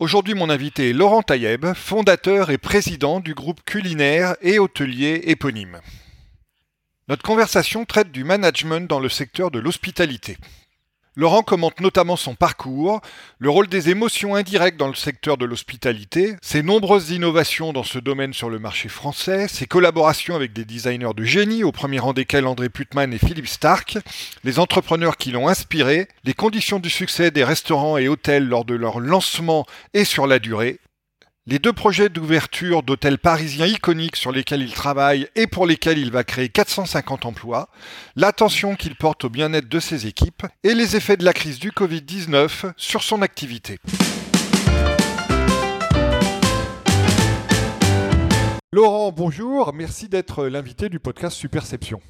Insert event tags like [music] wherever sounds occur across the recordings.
Aujourd'hui, mon invité est Laurent Taïeb, fondateur et président du groupe culinaire et hôtelier éponyme. Notre conversation traite du management dans le secteur de l'hospitalité. Laurent commente notamment son parcours, le rôle des émotions indirectes dans le secteur de l'hospitalité, ses nombreuses innovations dans ce domaine sur le marché français, ses collaborations avec des designers de génie, au premier rang desquels André Putman et Philippe Stark, les entrepreneurs qui l'ont inspiré, les conditions du succès des restaurants et hôtels lors de leur lancement et sur la durée, les deux projets d'ouverture d'hôtels parisiens iconiques sur lesquels il travaille et pour lesquels il va créer 450 emplois, l'attention qu'il porte au bien-être de ses équipes et les effets de la crise du Covid-19 sur son activité. Laurent, bonjour, merci d'être l'invité du podcast Superception.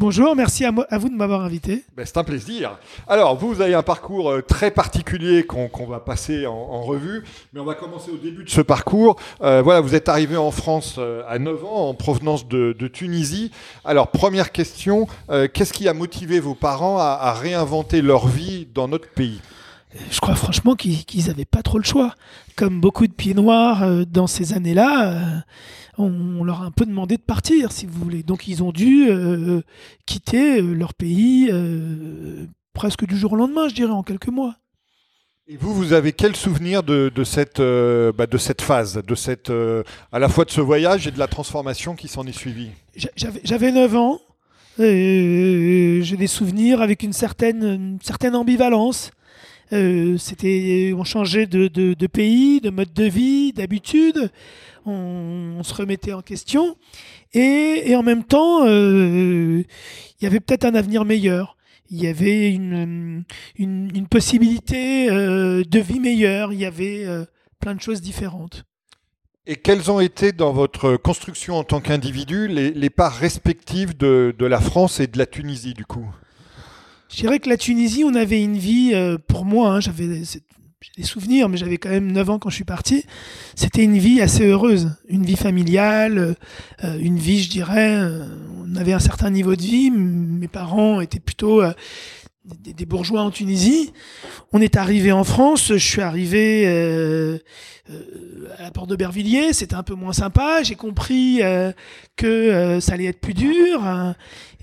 Bonjour, merci à, vous de m'avoir invité. Ben, c'est un plaisir. Alors, vous avez un parcours euh, très particulier qu'on va passer en, revue, mais on va commencer au début de ce parcours. Euh, voilà, vous êtes arrivé en France euh, à 9 ans, en provenance de, Tunisie. Alors, première question, qu'est-ce qui a motivé vos parents à, réinventer leur vie dans notre pays? Je crois franchement qu'ils n'avaient pas trop le choix. Comme beaucoup de pieds noirs dans ces années-là, on leur a un peu demandé de partir, si vous voulez. Donc ils ont dû euh, quitter euh, leur pays euh, presque du jour au lendemain, je dirais, en quelques mois. Et vous, vous avez quel souvenir de, cette, bah, de cette phase, de cette, à la fois de ce voyage et de la transformation qui s'en est suivie? J'avais 9 ans. J'ai des souvenirs avec une certaine, une certaine ambivalence. C'était, on changeait de, pays, de mode de vie, d'habitude on, se remettait en question. Et, en même temps, euh, il y avait peut-être un avenir meilleur. Il y avait une, possibilité euh, de vie meilleure. Il y avait euh, plein de choses différentes. Et quelles ont été dans votre construction en tant qu'individu les, parts respectives de, la France et de la Tunisie du coup? Je dirais que la Tunisie, on avait une vie, pour moi, hein, j'avais des souvenirs, mais j'avais quand même 9 ans quand je suis parti. C'était une vie assez heureuse, une vie familiale, euh, une vie, je dirais, euh, on avait un certain niveau de vie. Mes parents étaient plutôt euh, des, bourgeois en Tunisie. On est arrivé en France, je suis arrivé à la porte de Bervilliers, c'était un peu moins sympa. J'ai compris que ça allait être plus dur. Hein.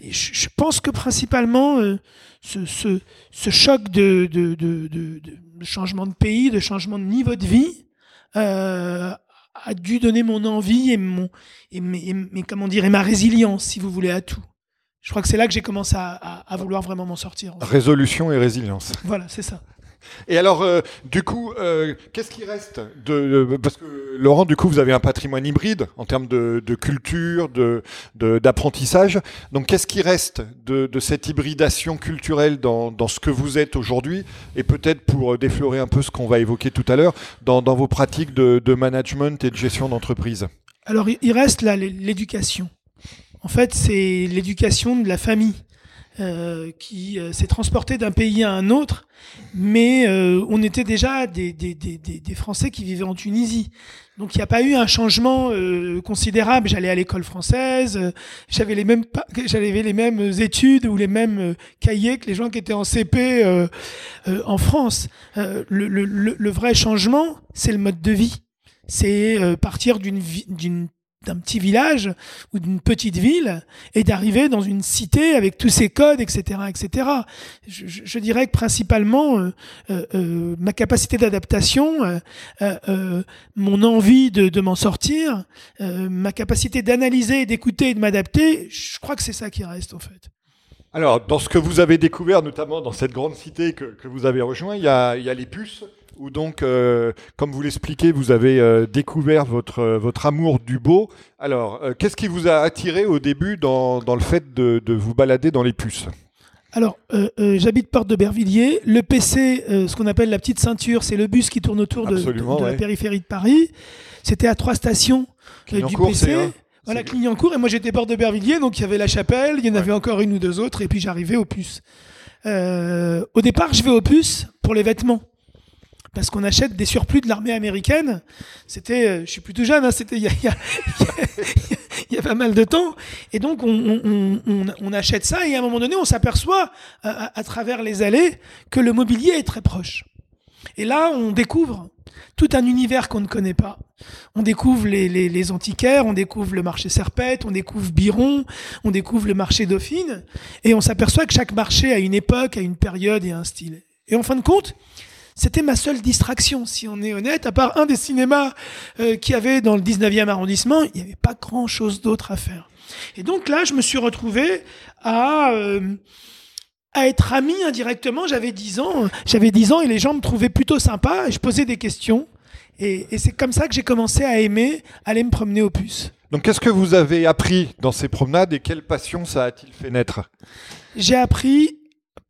je, pense que principalement, ce, ce, ce, choc de, de, de, changement de pays, de changement de niveau de vie, euh, a dû donner mon envie et mon et, mes, comment dire et ma résilience, si vous voulez, à tout. Je crois que c'est là que j'ai commencé à, à, vouloir vraiment m'en sortir. Résolution et résilience. Voilà, c'est ça. Et alors, euh, du coup, euh, qu'est-ce qui reste de, Parce que Laurent, du coup, vous avez un patrimoine hybride en termes de, culture, de, d'apprentissage. Donc, qu'est-ce qui reste de, cette hybridation culturelle dans, ce que vous êtes aujourd'hui Et peut-être pour déflorer un peu ce qu'on va évoquer tout à l'heure, dans, vos pratiques de, management et de gestion d'entreprise? Alors, il reste là l'éducation. En fait, c'est l'éducation de la famille. Euh, qui euh, s'est transporté d'un pays à un autre, mais euh, on était déjà des, des, des, des, Français qui vivaient en Tunisie. Donc il n'y a pas eu un changement considérable. J'allais à l'école française, j'avais les mêmes [laughs] j'avais les mêmes études ou les mêmes cahiers que les gens qui étaient en CP en France. Le, le, le, vrai changement, c'est le mode de vie. C'est partir d'une d'un petit village ou d'une petite ville et d'arriver dans une cité avec tous ses codes, etc., etc. Je, dirais que principalement euh, euh, euh, ma capacité d'adaptation, mon envie de, de m'en sortir, ma capacité d'analyser, d'écouter et de m'adapter, je crois que c'est ça qui reste en fait. Alors, dans ce que vous avez découvert, notamment dans cette grande cité que, que vous avez rejoint, il y a, il y a les puces où donc, euh, comme vous l'expliquez, vous avez euh, découvert votre, euh, votre amour du beau. Alors, qu'est-ce qui vous a attiré au début dans, dans le fait de, de, vous balader dans les puces? Alors, j'habite Porte de Bervilliers. Le PC, ce qu'on appelle la petite ceinture, c'est le bus qui tourne autour de, de, la périphérie de Paris. C'était à trois stations du PC. Voilà, Clignancourt, et moi j'étais bord de Bervilliers, donc il y avait la chapelle, il y en avait encore une ou deux autres, et puis j'arrivais au puce. Euh, au départ, je vais au puce pour les vêtements. Parce qu'on achète des surplus de l'armée américaine. C'était, euh, je suis plutôt jeune, hein, c'était il y a, pas mal de temps. Et donc, on, achète ça, et à un moment donné, on s'aperçoit, à, travers les allées, que le mobilier est très proche. Et là, on découvre tout un univers qu'on ne connaît pas. On découvre les, antiquaires, on découvre le marché Serpette, on découvre Biron, on découvre le marché Dauphine, et on s'aperçoit que chaque marché a une époque, a une période et un style. Et en fin de compte, c'était ma seule distraction, si on est honnête, à part un des cinémas euh, qu'il y avait dans le 19e arrondissement, il n'y avait pas grand-chose d'autre à faire. Et donc là, je me suis retrouvé à... Euh, à être ami indirectement. J'avais 10 ans, j'avais 10 ans et les gens me trouvaient plutôt sympa et je posais des questions. Et, et c'est comme ça que j'ai commencé à aimer aller me promener au puces. Donc qu'est-ce que vous avez appris dans ces promenades et quelle passion ça a-t-il fait naître? J'ai appris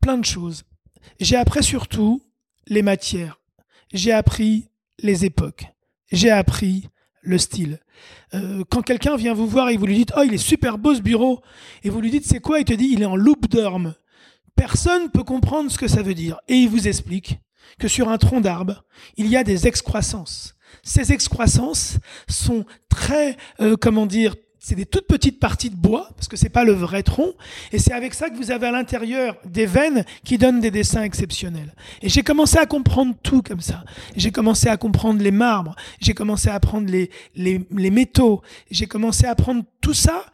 plein de choses. J'ai appris surtout les matières. J'ai appris les époques. J'ai appris le style. Euh, quand quelqu'un vient vous voir et vous lui dites Oh, il est super beau ce bureau, et vous lui dites C'est quoi? Il te dit Il est en loupe d'orme. Personne peut comprendre ce que ça veut dire. Et il vous explique que sur un tronc d'arbre, il y a des excroissances. Ces excroissances sont très, euh, comment dire, c'est des toutes petites parties de bois, parce que c'est pas le vrai tronc, et c'est avec ça que vous avez à l'intérieur des veines qui donnent des dessins exceptionnels. Et j'ai commencé à comprendre tout comme ça. J'ai commencé à comprendre les marbres, j'ai commencé à apprendre les, les, les métaux, j'ai commencé à apprendre tout ça,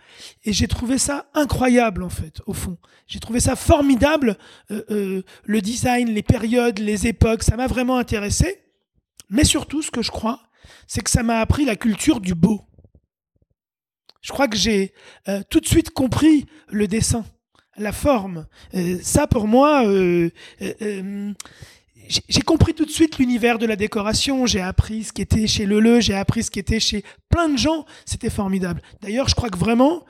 et j'ai trouvé ça incroyable en fait, au fond. J'ai trouvé ça formidable, euh, euh, le design, les périodes, les époques, ça m'a vraiment intéressé. Mais surtout, ce que je crois, c'est que ça m'a appris la culture du beau. Je crois que j'ai euh, tout de suite compris le dessin, la forme. Euh, ça, pour moi, euh, j'ai compris tout de suite l'univers de la décoration. J'ai appris ce qui était chez Leleu, j'ai appris ce qui était chez plein de gens. C'était formidable. D'ailleurs, je crois que vraiment,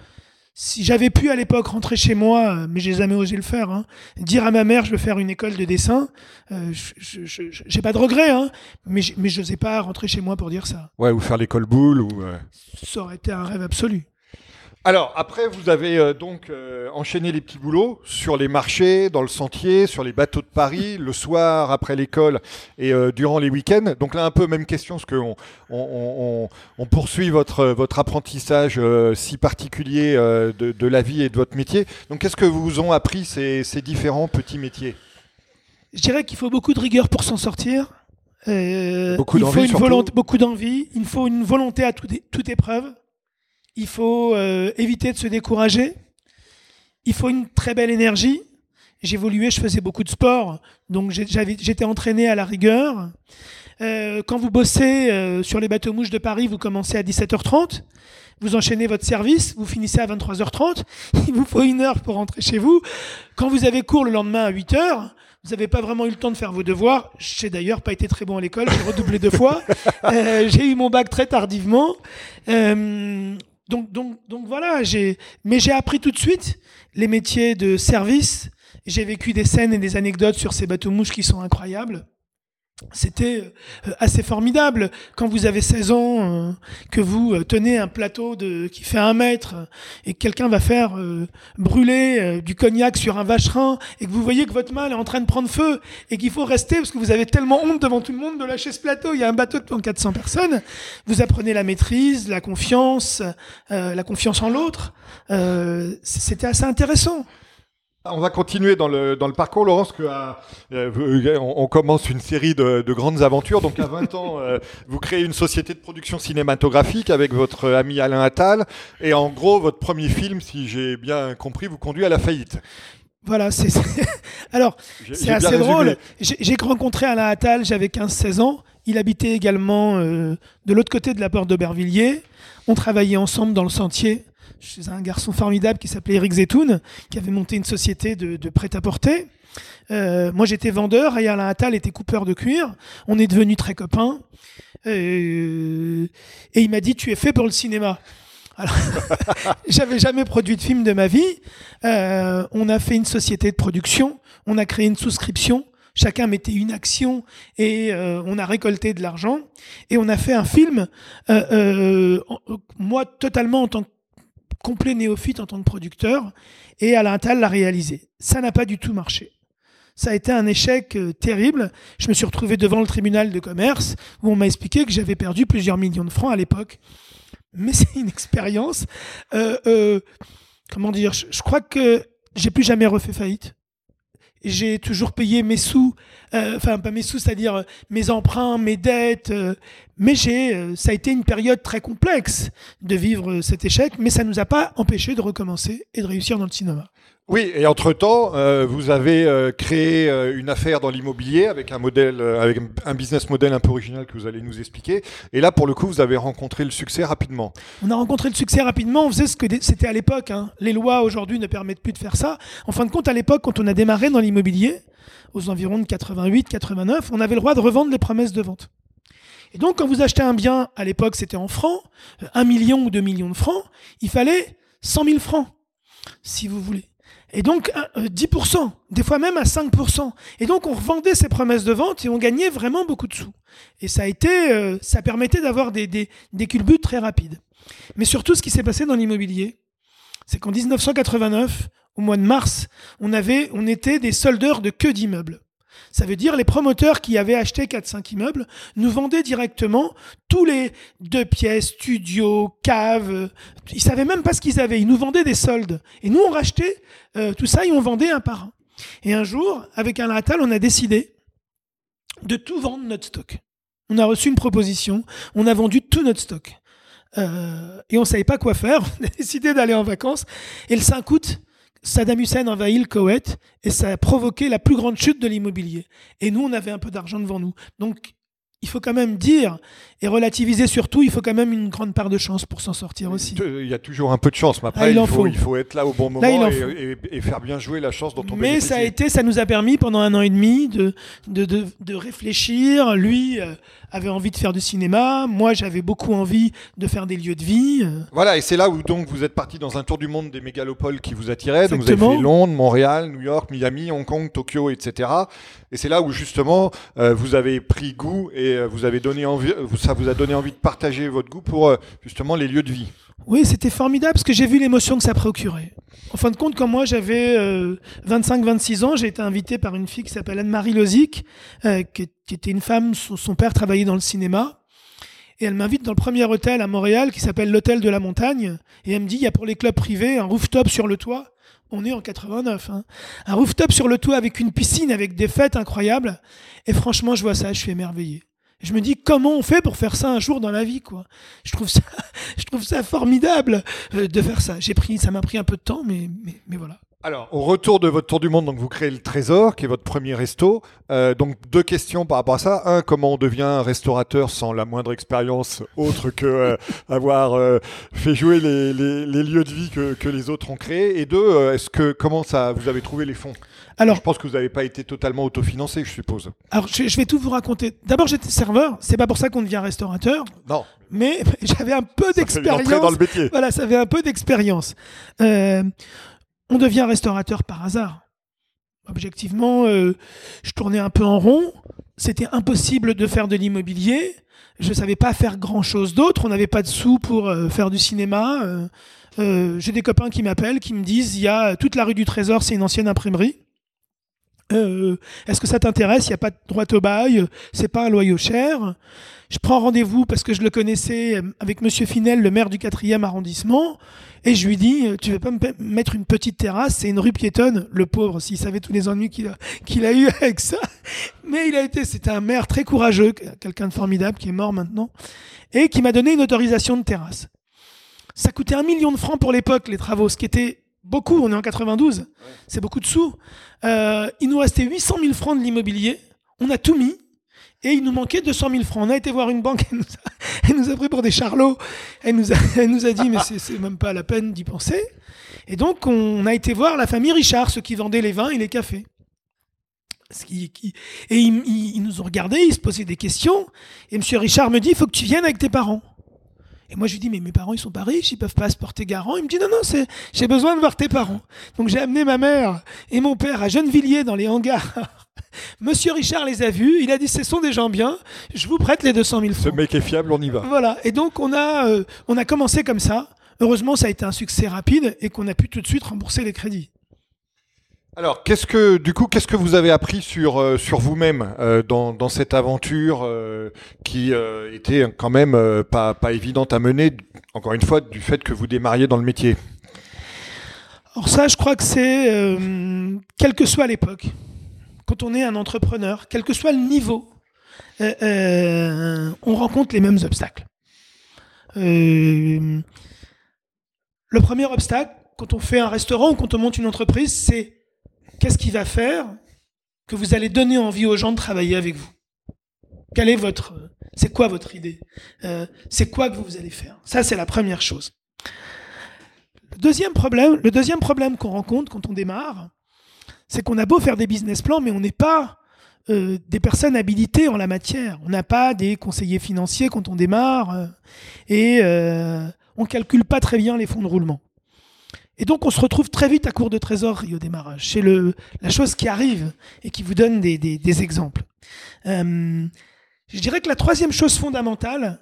si j'avais pu à l'époque rentrer chez moi, mais j'ai jamais osé le faire, hein, dire à ma mère je veux faire une école de dessin, euh, j'ai pas de regret, hein, mais mais je n'osais pas rentrer chez moi pour dire ça. Ouais, ou faire l'école boule ou. Euh... Ça aurait été un rêve absolu. Alors après, vous avez euh, donc euh, enchaîné les petits boulots sur les marchés, dans le sentier, sur les bateaux de Paris, le soir après l'école et euh, durant les week-ends. Donc là, un peu même question, parce qu'on on, on, on, poursuit votre votre apprentissage euh, si particulier euh, de, de, la vie et de votre métier. Donc qu'est-ce que vous ont appris ces, ces différents petits métiers? Je dirais qu'il faut beaucoup de rigueur pour s'en sortir. beaucoup d'envie, beaucoup d'envie. Il faut une volonté à toute, toute épreuve. Il faut euh, éviter de se décourager. Il faut une très belle énergie. J'évoluais, je faisais beaucoup de sport, donc j'étais entraîné à la rigueur. Euh, quand vous bossez euh, sur les bateaux mouches de Paris, vous commencez à 17h30, vous enchaînez votre service, vous finissez à 23h30, [laughs] il vous faut une heure pour rentrer chez vous. Quand vous avez cours le lendemain à 8h, vous n'avez pas vraiment eu le temps de faire vos devoirs. J'ai d'ailleurs pas été très bon à l'école, j'ai redoublé deux fois. [laughs] J'ai eu mon bac très tardivement. Donc, voilà, mais j'ai appris tout de suite les métiers de service. J'ai vécu des scènes et des anecdotes sur ces bateaux mouches qui sont incroyables. C'était euh, assez formidable quand vous avez 16 ans, euh, que vous euh, tenez un plateau de, qui fait un mètre et que quelqu'un va faire brûler du cognac sur un vacherin et que vous voyez que votre main est en train de prendre feu et qu'il faut rester parce que vous avez tellement honte devant tout le monde de lâcher ce plateau. Il y a un bateau de 400 personnes. Vous apprenez la maîtrise, la confiance, la confiance en l'autre. C'était assez intéressant. On va continuer dans le, dans le parcours, Laurence, que euh, on, on, commence une série de, de, grandes aventures. Donc à 20 ans, euh, vous créez une société de production cinématographique avec votre ami Alain Attal. Et en gros, votre premier film, si j'ai bien compris, vous conduit à la faillite. Voilà, c'est [laughs] alors c'est assez drôle. J'ai rencontré Alain Attal, j'avais 15-16 ans. Il habitait également euh, de l'autre côté de la porte d'Aubervilliers. On travaillait ensemble dans le sentier chez un garçon formidable qui s'appelait Eric Zetoun, qui avait monté une société de, de prêt-à-porter. Euh, moi, j'étais vendeur et Alain Attal était coupeur de cuir. On est devenus très copains. Euh, et il m'a dit, tu es fait pour le cinéma. Alors, [laughs] j'avais jamais produit de film de ma vie. Euh, on a fait une société de production. On a créé une souscription. Chacun mettait une action et euh, on a récolté de l'argent et on a fait un film. Euh, moi, totalement en tant que complet néophyte en tant que producteur, et Alain Attal l'a réalisé. Ça n'a pas du tout marché. Ça a été un échec euh, terrible. Je me suis retrouvé devant le tribunal de commerce où on m'a expliqué que j'avais perdu plusieurs millions de francs à l'époque. Mais [laughs] c'est une expérience. Euh, euh, comment dire je, je crois que j'ai plus jamais refait faillite j'ai toujours payé mes sous, enfin pas mes sous, c'est-à-dire euh, mes emprunts, mes dettes, euh, mais j'ai, ça a été une période très complexe de vivre cet échec, mais ça nous a pas empêché de recommencer et de réussir dans le cinéma. Oui, et entre-temps, euh, vous avez euh, créé euh, une affaire dans l'immobilier avec un modèle, avec un business model un peu original que vous allez nous expliquer. Et là, pour le coup, vous avez rencontré le succès rapidement. On a rencontré le succès rapidement. On faisait ce que c'était à l'époque. Hein. Les lois aujourd'hui ne permettent plus de faire ça. En fin de compte, à l'époque, quand on a démarré dans l'immobilier, aux environs de 88, 89, on avait le droit de revendre les promesses de vente. Et donc, quand vous achetez un bien, à l'époque, c'était en francs, un million ou deux millions de francs, il fallait 100 000 francs, si vous voulez. Et donc 10%, euh, des fois même à 5%. Et donc on revendait ces promesses de vente et on gagnait vraiment beaucoup de sous. Et ça a été, euh, ça permettait d'avoir des, des, culbutes très rapides. Mais surtout, ce qui s'est passé dans l'immobilier, c'est qu'en 1989, au mois de mars, on avait, on était des soldeurs de queue d'immeubles. Ça veut dire les promoteurs qui avaient acheté 4-5 immeubles nous vendaient directement tous les deux pièces, studios, caves. Ils savaient même pas ce qu'ils avaient. Ils nous vendaient des soldes. Et nous, on rachetait euh, tout ça et on vendait un par un. Et un jour, avec un Attal, on a décidé de tout vendre notre stock. On a reçu une proposition. On a vendu tout notre stock. Euh, et on savait pas quoi faire. [laughs] On a décidé d'aller en vacances. Et le 5 août, Saddam Hussein envahit le Koweït et ça a provoqué la plus grande chute de l'immobilier. Et nous, on avait un peu d'argent devant nous. Donc, il faut quand même dire et relativiser surtout, il faut quand même une grande part de chance pour s'en sortir aussi. Il y a toujours un peu de chance, mais après, ah, il, faut, il, faut, être là au bon moment et, faire bien jouer la chance dont on Mais ça a été, ça nous a permis pendant un an et demi de, de, de, de réfléchir. Lui euh, avait envie de faire du cinéma, moi j'avais beaucoup envie de faire des lieux de vie. Euh. Voilà, et c'est là où donc vous êtes parti dans un tour du monde des mégalopoles qui vous attiraient. Donc vous avez fait Londres, Montréal, New York, Miami, Hong Kong, Tokyo, etc. Et c'est là où justement euh, vous avez pris goût et vous avez donné envie, ça vous a donné envie de partager votre goût pour euh, justement les lieux de vie. Oui, c'était formidable parce que j'ai vu l'émotion que ça procurait. En fin de compte, quand moi j'avais 25-26 euh, ans, j'ai été invité par une fille qui s'appelle Anne-Marie Lozic, euh, qui, était une femme, son, père travaillait dans le cinéma. Et elle m'invite dans le premier hôtel à Montréal qui s'appelle l'Hôtel de la Montagne. Et elle me dit, il y a pour les clubs privés un rooftop sur le toit. On est en 89. Hein. Un rooftop sur le toit avec une piscine, avec des fêtes incroyables. Et franchement, je vois ça, je suis émerveillé je me dis comment on fait pour faire ça un jour dans la vie quoi? Je trouve ça, [laughs] je trouve ça formidable euh, de faire ça. J'ai pris, ça m'a pris un peu de temps, mais, mais, mais voilà. Alors, au retour de votre tour du monde, donc vous créez le Trésor, qui est votre premier resto. Euh, donc, deux questions par rapport à ça. Un, comment on devient restaurateur sans la moindre expérience autre que euh, [laughs] avoir euh, fait jouer les, les, les, lieux de vie que, que, les autres ont créés? Et deux, est-ce que comment ça, vous avez trouvé les fonds? Alors, je pense que vous n'avez pas été totalement autofinancé, je suppose. Alors, je, je vais tout vous raconter. D'abord, j'étais serveur. C'est pas pour ça qu'on devient restaurateur. Non. Mais [laughs] j'avais un peu d'expérience. dans le métier. Voilà, ça avait un peu d'expérience. Euh, on devient restaurateur par hasard. Objectivement, euh, je tournais un peu en rond. C'était impossible de faire de l'immobilier. Je ne savais pas faire grand-chose d'autre. On n'avait pas de sous pour euh, faire du cinéma. J'ai des copains qui m'appellent, qui me disent, il y a toute la rue du Trésor, c'est une ancienne imprimerie. Est-ce que ça t'intéresse? Il n'y a pas de droit au bail, c'est pas un loyer cher? Je prends rendez-vous parce que je le connaissais avec Monsieur Finel, le maire du 4e arrondissement. Et je lui dis, euh, tu veux pas me mettre une petite terrasse? C'est une rue piétonne. Le pauvre, s'il savait tous les ennuis qu'il a, qu'il a eu [laughs] avec ça. Mais il a été, c'était un maire très courageux, quelqu'un de formidable qui est mort maintenant, et qui m'a donné une autorisation de terrasse. Ça coûtait un million de francs pour l'époque, les travaux, ce qui était beaucoup. On est en 92. C'est beaucoup de sous. Euh, il nous restait 800 000 francs de l'immobilier. On a tout mis. Et il nous manquait 200 000 francs. On a été voir une banque, [laughs] elle nous a, elle nous a pris pour des charlots. Elle nous a, elle nous a dit, mais c'est même pas la peine d'y penser. Et donc, on a été voir la famille Richard, ceux qui vendaient les vins et les cafés. Qui, qui, et ils, nous ont regardés, ils se posaient des questions. Et monsieur Richard me dit, il faut que tu viennes avec tes parents. Et moi, je lui dis, mais mes parents, ils sont pas riches, ils peuvent pas se porter garant. Il me dit, non, non, c'est, j'ai besoin de voir tes parents. Donc, j'ai amené ma mère et mon père à Gennevilliers dans les hangars [laughs] Monsieur Richard les a vus, il a dit ce sont des gens bien, je vous prête les 200 000 francs. Ce mec est fiable, on y va. Voilà, et donc on a, euh, on a commencé comme ça. heureusement, ça a été un succès rapide et qu'on a pu tout de suite rembourser les crédits. Alors, qu'est-ce que, du coup, qu'est-ce que vous avez appris sur euh, sur vous-même euh, dans, dans cette aventure euh, qui était quand même pas pas évidente à mener, encore une fois, du fait que vous démarriez dans le métier? Alors ça, je crois que c'est quelle que soit l'époque, quand on est un entrepreneur, quel que soit le niveau, on rencontre les mêmes obstacles. le premier obstacle, quand on fait un restaurant ou quand on monte une entreprise, c'est qu'est-ce qui va faire que vous allez donner envie aux gens de travailler avec vous? Quelle est votre, c'est quoi votre idée? Euh, C'est quoi que vous allez faire? Ça, c'est la première chose. Le deuxième problème, qu'on rencontre quand on démarre, c'est qu'on a beau faire des business plans, mais on n'est pas euh, des personnes habilitées en la matière. On n'a pas des conseillers financiers quand on démarre euh, et on calcule pas très bien les fonds de roulement. Et donc on se retrouve très vite à court de trésorerie au démarrage. C'est la chose qui arrive et qui vous donne des, exemples. Euh, je dirais que la troisième chose fondamentale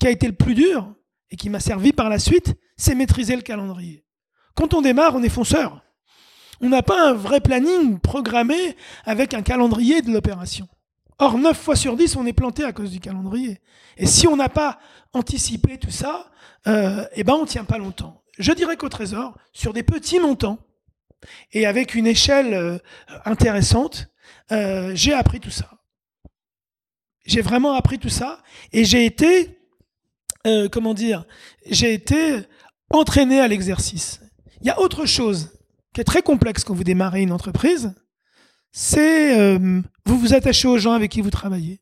qui a été le plus dur et qui m'a servi par la suite, c'est maîtriser le calendrier. Quand on démarre, on est fonceur. On n'a pas un vrai planning programmé avec un calendrier de l'opération. Or, 9 fois sur 10, on est planté à cause du calendrier. Et si on n'a pas anticipé tout ça, euh, eh ben, on tient pas longtemps je dirais qu'au Trésor, sur des petits montants et avec une échelle euh, intéressante, euh, j'ai appris tout ça. J'ai vraiment appris tout ça et j'ai été, euh, comment dire, j'ai été entraîné à l'exercice. Il y a autre chose qui est très complexe quand vous démarrez une entreprise, c'est vous vous attachez aux gens avec qui vous travaillez.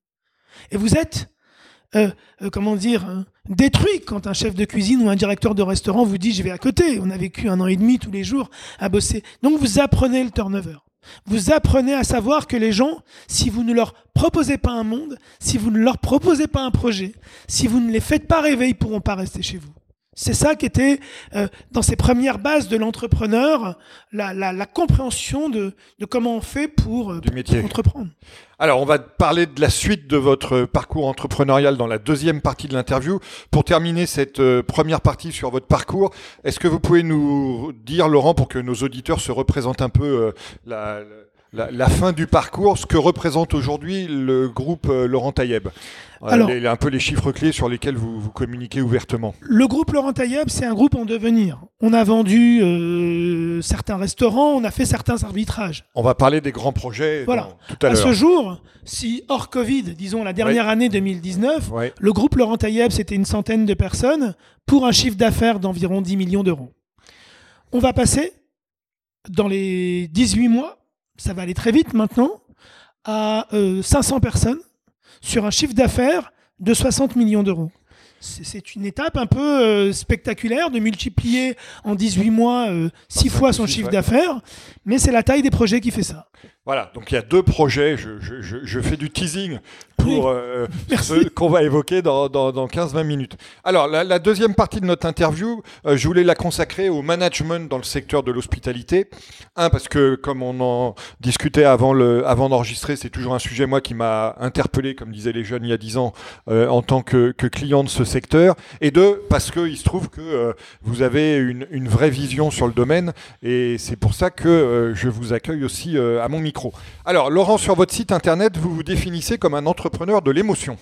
Et vous êtes euh, euh, comment dire, hein, détruit quand un chef de cuisine ou un directeur de restaurant vous dit je vais à côté. On a vécu un an et demi tous les jours à bosser. Donc vous apprenez le turnover. Vous apprenez à savoir que les gens, si vous ne leur proposez pas un monde, si vous ne leur proposez pas un projet, si vous ne les faites pas rêver, ils pourront pas rester chez vous. C'est ça qui était euh, dans ces premières bases de l'entrepreneur, la, compréhension de, comment on fait pour, euh, métier. entreprendre. Alors, on va parler de la suite de votre parcours entrepreneurial dans la deuxième partie de l'interview. Pour terminer cette euh, première partie sur votre parcours, est-ce que vous pouvez nous dire, Laurent, pour que nos auditeurs se représentent un peu la la, fin du parcours, ce que représente aujourd'hui le groupe euh, Laurent Taïeb. Alors, les, un peu les chiffres clés sur lesquels vous, vous communiquez ouvertement. Le groupe Laurent Taïeb, c'est un groupe en devenir. On a vendu euh, certains restaurants, on a fait certains arbitrages. On va parler des grands projets voilà. tout à, l'heure. À ce jour, si hors Covid, disons la dernière année 2019, le groupe Laurent Taïeb, c'était une centaine de personnes pour un chiffre d'affaires d'environ 10 millions d'euros. On va passer dans les 18 mois ça va aller très vite maintenant, à 500 euh, personnes sur un chiffre d'affaires de 60 millions d'euros. C'est une étape un peu euh, spectaculaire de multiplier en 18 mois 6 euh, fois son chiffre d'affaires, mais c'est la taille des projets qui fait ça. Voilà, donc il y a deux projets, je, je, je fais du teasing pour euh, ce qu'on va évoquer dans, dans, dans 15-20 minutes. Alors, la, la, deuxième partie de notre interview, euh, je voulais la consacrer au management dans le secteur de l'hospitalité. Un, parce que comme on en discutait avant, le, avant d'enregistrer, c'est toujours un sujet, moi, qui m'a interpellé, comme disaient les jeunes il y a 10 ans, euh, en tant que, que, client de ce secteur. Et deux, parce qu'il se trouve que euh, vous avez une, une, vraie vision sur le domaine, et c'est pour ça que je vous accueille aussi à mon micro. Alors, Laurent, sur votre site internet, vous vous définissez comme un entrepreneur de l'émotion.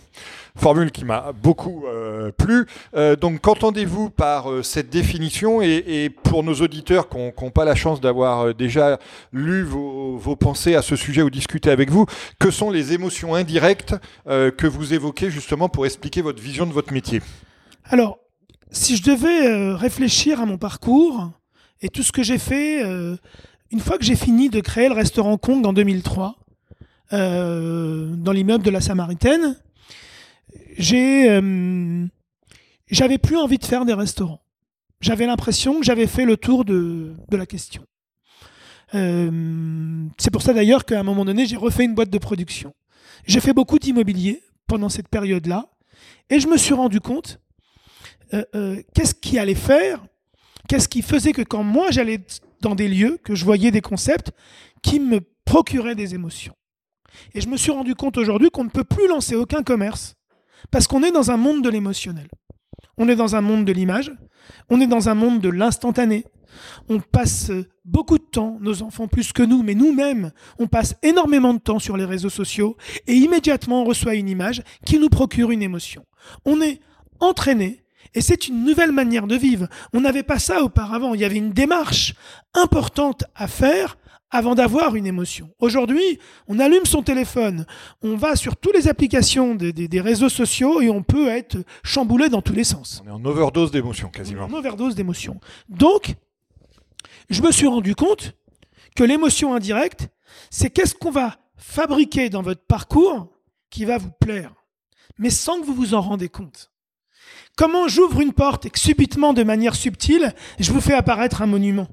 Formule qui m'a beaucoup euh, plu. Euh, donc, qu'entendez-vous par euh, cette définition et, pour nos auditeurs qui n'ont pas la chance d'avoir déjà lu vos, vos, pensées à ce sujet ou discuté avec vous, que sont les émotions indirectes que vous évoquez justement pour expliquer votre vision de votre métier? Alors, si je devais réfléchir à mon parcours et tout ce que j'ai fait une fois que j'ai fini de créer le restaurant Kong en 2003, euh, dans l'immeuble de la Samaritaine, euh, j'avais plus envie de faire des restaurants. J'avais l'impression que j'avais fait le tour de, la question. Euh, c'est pour ça d'ailleurs qu'à un moment donné, j'ai refait une boîte de production. J'ai fait beaucoup d'immobilier pendant cette période-là, et je me suis rendu compte qu'est-ce qui allait faire, qu'est-ce qui faisait que quand moi j'allais dans des lieux, que je voyais des concepts qui me procuraient des émotions. Et je me suis rendu compte aujourd'hui qu'on ne peut plus lancer aucun commerce parce qu'on est dans un monde de l'émotionnel. On est dans un monde de l'image, on est dans un monde de l'instantané. On passe beaucoup de temps, nos enfants plus que nous, mais nous-mêmes, on passe énormément de temps sur les réseaux sociaux et immédiatement on reçoit une image qui nous procure une émotion. On est entraîné et c'est une nouvelle manière de vivre. On n'avait pas ça auparavant. Il y avait une démarche importante à faire avant d'avoir une émotion. Aujourd'hui, on allume son téléphone, on va sur toutes les applications des, réseaux sociaux et on peut être chamboulé dans tous les sens. On est en overdose d'émotions quasiment. En overdose d'émotions. Donc, je me suis rendu compte que l'émotion indirecte, c'est qu'est-ce qu'on va fabriquer dans votre parcours qui va vous plaire, mais sans que vous vous en rendez compte. Comment j'ouvre une porte et que subitement, de manière subtile, je vous fais apparaître un monument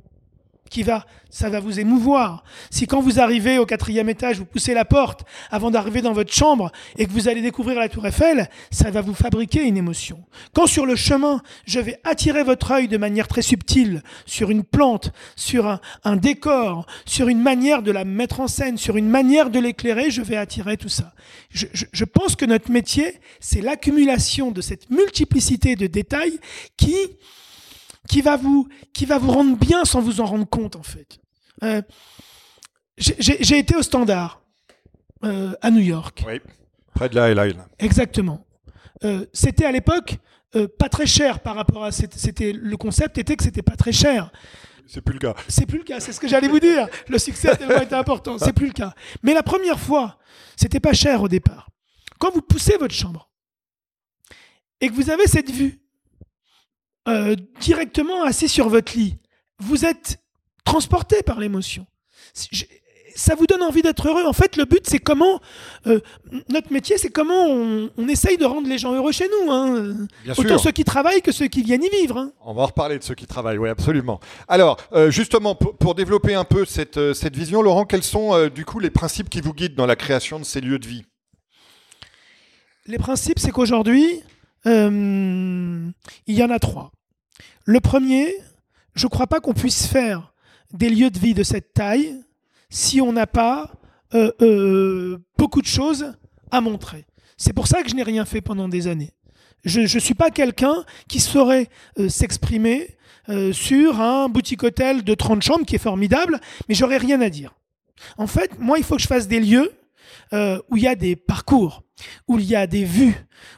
qui va, ça va vous émouvoir. Si quand vous arrivez au quatrième étage, vous poussez la porte avant d'arriver dans votre chambre et que vous allez découvrir la tour Eiffel, ça va vous fabriquer une émotion. Quand sur le chemin, je vais attirer votre œil de manière très subtile sur une plante, sur un, décor, sur une manière de la mettre en scène, sur une manière de l'éclairer, je vais attirer tout ça. Je pense que notre métier, c'est l'accumulation de cette multiplicité de détails qui, qui va vous, qui va vous rendre bien sans vous en rendre compte, en fait. Euh, j'ai été au Standard euh, à New York. Oui, près de la LA. Exactement. Euh, c'était à l'époque pas très cher par rapport à. C'était le concept était que c'était pas très cher. C'est plus le cas. C'est plus le cas, c'est ce que j'allais vous dire. Le succès a tellement été important, c'est plus le cas. Mais la première fois, c'était pas cher au départ. Quand vous poussez votre chambre et que vous avez cette vue euh, directement assis sur votre lit, vous êtes transporté par l'émotion. Ça vous donne envie d'être heureux. En fait, le but, c'est comment euh, notre métier, c'est comment on, essaye de rendre les gens heureux chez nous. Hein. Autant ceux qui travaillent que ceux qui viennent y vivre. Hein. On va en reparler de ceux qui travaillent, oui, absolument. Alors, euh, justement, pour, développer un peu cette, cette vision, Laurent, quels sont du coup les principes qui vous guident dans la création de ces lieux de vie? Les principes, c'est qu'aujourd'hui, euh, il y en a trois. Le premier, je ne crois pas qu'on puisse faire des lieux de vie de cette taille si on n'a pas euh, euh, beaucoup de choses à montrer. C'est pour ça que je n'ai rien fait pendant des années. Je ne suis pas quelqu'un qui saurait s'exprimer sur un boutique hôtel de 30 chambres qui est formidable, mais j'aurais rien à dire. En fait, moi, il faut que je fasse des lieux où il y a des parcours, où il y a des vues,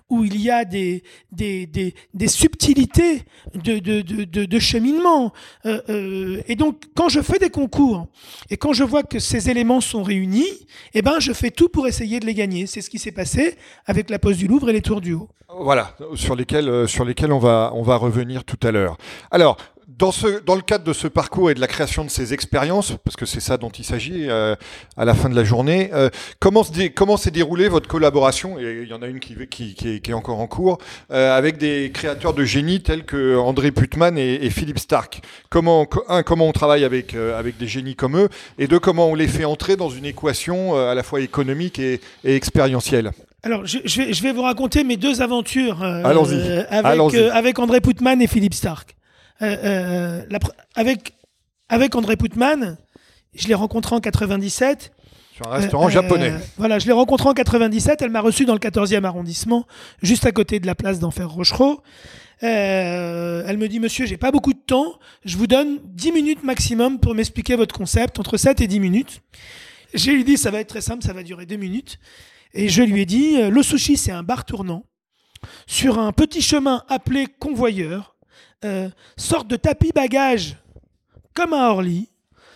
où il y a des, des, des, subtilités de, de, de, de cheminement. Euh, euh, et donc, quand je fais des concours et quand je vois que ces éléments sont réunis, eh ben, je fais tout pour essayer de les gagner. C'est ce qui s'est passé avec la pose du Louvre et les tours du Haut. Voilà, sur lesquels, euh, sur lesquels on, va, on va revenir tout à l'heure. Alors, dans, ce, dans le cadre de ce parcours et de la création de ces expériences, parce que c'est ça dont il s'agit euh, à la fin de la journée, euh, comment, s'est déroulée votre collaboration, et il y en a une qui, qui, qui, est, qui est, encore en cours, euh, avec des créateurs de génie tels que André Putman et, et Philippe Stark? Comment, Un, comment on travaille avec, avec des génies comme eux, et deux, comment on les fait entrer dans une équation à la fois économique et, et expérientielle? Alors, je, je, vais, je, vais, vous raconter mes deux aventures avec, avec André Putman et Philippe Stark. Euh, euh, la, avec, avec André Putman, je l'ai rencontré en 97. Sur un restaurant japonais. Euh, voilà, je l'ai rencontré en 97. Elle m'a reçu dans le 14e arrondissement, juste à côté de la place d'Enfer Rochereau. elle me dit, monsieur, j'ai pas beaucoup de temps. Je vous donne 10 minutes maximum pour m'expliquer votre concept, entre 7 et 10 minutes. J'ai lui dit, ça va être très simple, ça va durer 2 minutes. Et je lui ai dit, le sushi, c'est un bar tournant sur un petit chemin appelé convoyeur euh, sorte de tapis bagage comme à Orly,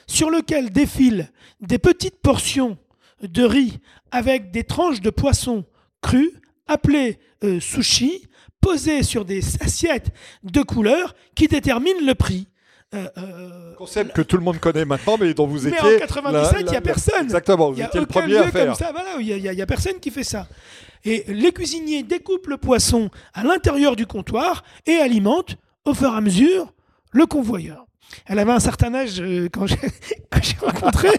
sur lequel défilent des petites portions de riz avec des tranches de poisson cru, appelées euh, sushi, posées sur des assiettes de couleur qui déterminent le prix. Euh, Concept que tout le monde connaît maintenant, mais dont vous étiez. Mais en 97, il n'y a personne. Exactement, vous étiez le premier à faire. il n'y a, a, personne qui fait ça. Et les cuisiniers découpent le poisson à l'intérieur du comptoir et alimentent au fur et à mesure le convoyeur. Elle avait un certain âge euh, [laughs] quand j'ai rencontré.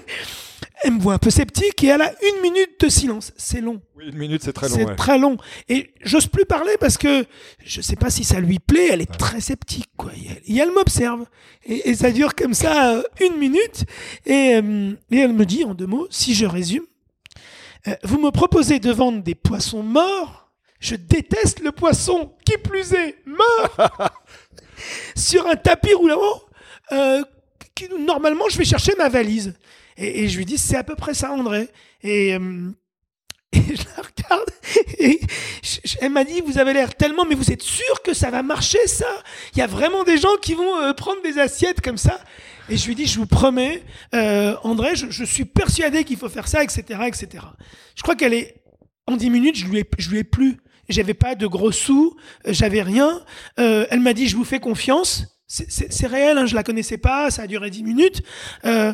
Elle me voit un peu sceptique et elle a une minute de silence. C'est long. Oui, une minute, c'est très long. C'est très long. Et j'ose plus parler parce que je ne sais pas si ça lui plaît. Elle est très sceptique, quoi. Et elle, m'observe. Et, ça dure comme ça euh, une minute. Et, euh, et, elle me dit en deux mots, si je résume, vous me proposez de vendre des poissons morts Je déteste le poisson, qui plus est, mort [laughs] sur un tapis roulant. Euh, normalement, je vais chercher ma valise. Et, je lui dis, c'est à peu près ça, André. Et, euh, [laughs] je la regarde [laughs] et elle m'a dit, vous avez l'air tellement, mais vous êtes sûr que ça va marcher, ça? Il y a vraiment des gens qui vont euh, prendre des assiettes comme ça? Et je lui dis, je vous promets, André, je, suis persuadé qu'il faut faire ça, etc., etc. Je crois qu'elle est, en dix minutes, je lui ai, je lui ai plu. J'avais pas de gros sous, euh, j'avais rien. Euh, elle m'a dit, je vous fais confiance. C'est réel, hein, je la connaissais pas, ça a duré dix minutes. Euh,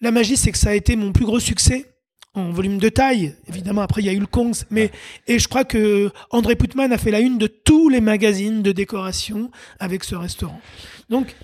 la magie, c'est que ça a été mon plus gros succès en volume de taille. Évidemment, après, il y a eu le Kongs. Mais, et je crois que André Putman a fait la une de tous les magazines de décoration avec ce restaurant. Donc,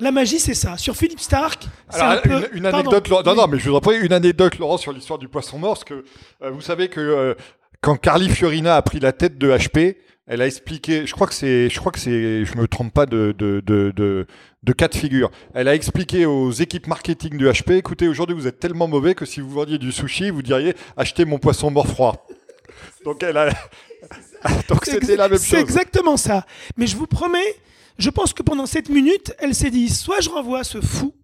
la magie, c'est ça. Sur Philippe Stark, Alors, une, anecdote, non, non, mais je voudrais une anecdote, Laurent, sur l'histoire du poisson mort, parce que euh, vous savez que euh, quand Carly Fiorina a pris la tête de HP, elle a expliqué, je crois que c'est, je crois que c'est, je me trompe pas de, de, de, de, de cas de figure. Elle a expliqué aux équipes marketing de HP, écoutez, aujourd'hui vous êtes tellement mauvais que si vous vendiez du sushi, vous diriez achetez mon poisson mort froid. Donc elle a, [laughs] donc c'était la même chose. C'est exactement ça. Mais je vous promets, je pense que pendant cette minute, elle s'est dit soit je renvoie ce fou,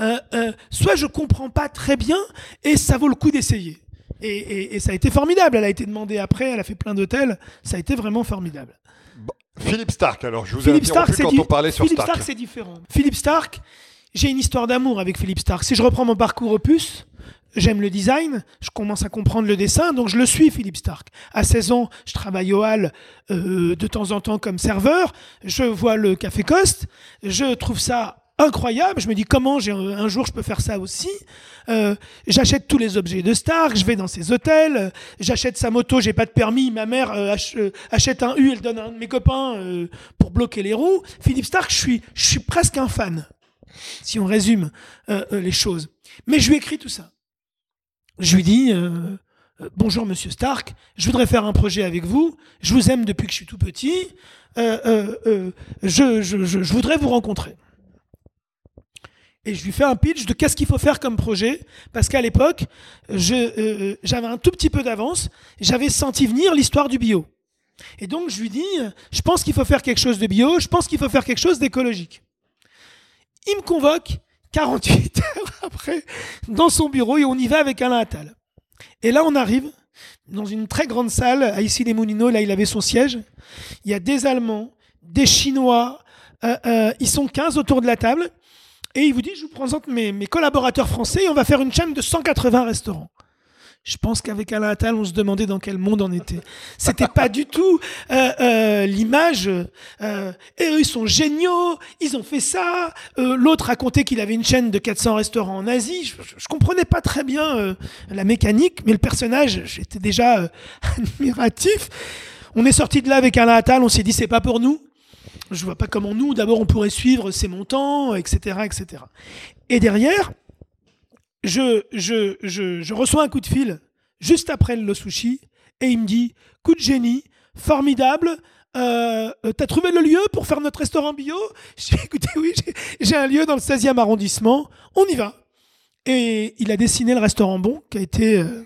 euh, euh, soit je comprends pas très bien et ça vaut le coup d'essayer. Et, ça a été formidable. Elle a été demandée après, elle a fait plein d'hôtels. Ça a été vraiment formidable. Philippe Stark, alors je vous ai interrompu Stark, quand on parlait sur Philippe Stark. c'est différent. Philippe Stark, j'ai une histoire d'amour avec Philippe Stark. Si je reprends mon parcours opus, j'aime le design, je commence à comprendre le dessin, donc je le suis, Philippe Stark. À 16 ans, je travaille au Hall euh, de temps en temps comme serveur, je vois le Café Coste, je trouve ça incroyable, je me dis comment un jour je peux faire ça aussi? Euh, j'achète tous les objets de Stark, je vais dans ses hôtels, j'achète sa moto, j'ai pas de permis, ma mère euh, achète un U, elle donne à un de mes copains pour bloquer les roues. Philippe Stark, je suis, je suis presque un fan, si on résume les choses. Mais je lui écris tout ça je lui dis euh, euh, Bonjour Monsieur Stark, je voudrais faire un projet avec vous. Je vous aime depuis que je suis tout petit. Euh, je, je, voudrais vous rencontrer. Et je lui fais un pitch de qu'est-ce qu'il faut faire comme projet, parce qu'à l'époque, j'avais un tout petit peu d'avance, j'avais senti venir l'histoire du bio. Et donc je lui dis, je pense qu'il faut faire quelque chose de bio, je pense qu'il faut faire quelque chose d'écologique. Il me convoque, 48 [laughs] heures après, dans son bureau, et on y va avec Alain Attal. Et là, on arrive dans une très grande salle, à ici les Moulineaux, là il avait son siège. Il y a des Allemands, des Chinois, euh, euh, ils sont 15 autour de la table. Et il vous dit, je vous présente mes, mes collaborateurs français et on va faire une chaîne de 180 restaurants. Je pense qu'avec Alain Attal, on se demandait dans quel monde on était. [laughs] C'était pas du tout euh, euh, l'image. Euh, et eux, ils sont géniaux, ils ont fait ça. Euh, l'autre racontait qu'il avait une chaîne de 400 restaurants en Asie. Je, je, comprenais pas très bien euh, la mécanique, mais le personnage, j'étais déjà [laughs] admiratif. On est sorti de là avec Alain Attal, on s'est dit c'est pas pour nous. Je vois pas comment nous, d'abord, on pourrait suivre ces montants, etc., etc. Et derrière, je, je, je, je, reçois un coup de fil juste après le sushi et il me dit coup de génie, formidable. Euh, T'as trouvé le lieu pour faire notre restaurant bio? [laughs] J'ai écoutez, oui, j'ai un lieu dans le 16e arrondissement. On y va. Et il a dessiné le restaurant Bon, qui a été, euh,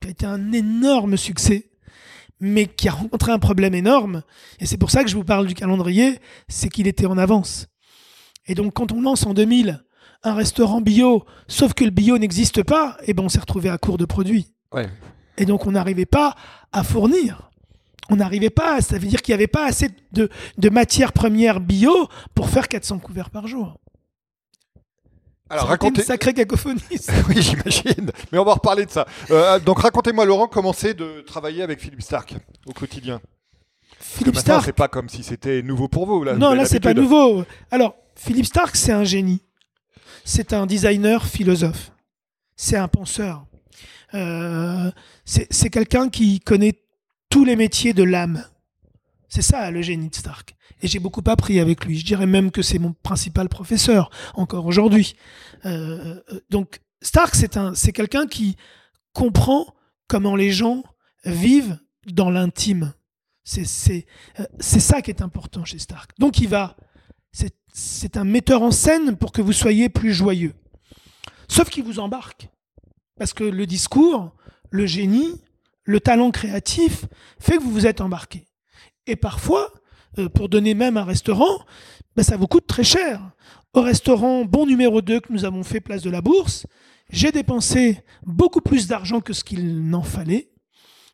qui a été un énorme succès, mais qui a rencontré un problème énorme. Et c'est pour ça que je vous parle du calendrier, c'est qu'il était en avance. Et donc, quand on lance en 2000 un restaurant bio, sauf que le bio n'existe pas, et eh ben on s'est retrouvé à court de produits. Et donc on n'arrivait pas à fournir. On n'arrivait pas, ça veut dire qu'il n'y avait pas assez de, de matières premières bio pour faire 400 couverts par jour. Alors, racontez... une sacrée cacophonie. [laughs] oui, j'imagine. Mais on va reparler de ça. Euh, donc, racontez-moi, Laurent, comment c'est de travailler avec Philippe Stark au quotidien? Philippe Stark. C'est pas comme si c'était nouveau pour vous. Là, non, là, c'est pas nouveau. Alors, Philippe Stark, c'est un génie c'est un designer philosophe. C'est un penseur. Euh, c'est quelqu'un qui connaît tous les métiers de l'âme. C'est ça le génie de Stark. Et j'ai beaucoup appris avec lui. Je dirais même que c'est mon principal professeur encore aujourd'hui. Euh, donc Stark, c'est quelqu'un qui comprend comment les gens vivent dans l'intime. C'est euh, ça qui est important chez Stark. Donc il va c'est un metteur en scène pour que vous soyez plus joyeux. Sauf qu'il vous embarque. Parce que le discours, le génie, le talent créatif fait que vous vous êtes embarqué. Et parfois, euh, pour donner même un restaurant, ben, ça vous coûte très cher. Au restaurant bon numéro 2 que nous avons fait place de la Bourse, j'ai dépensé beaucoup plus d'argent que ce qu'il n'en fallait.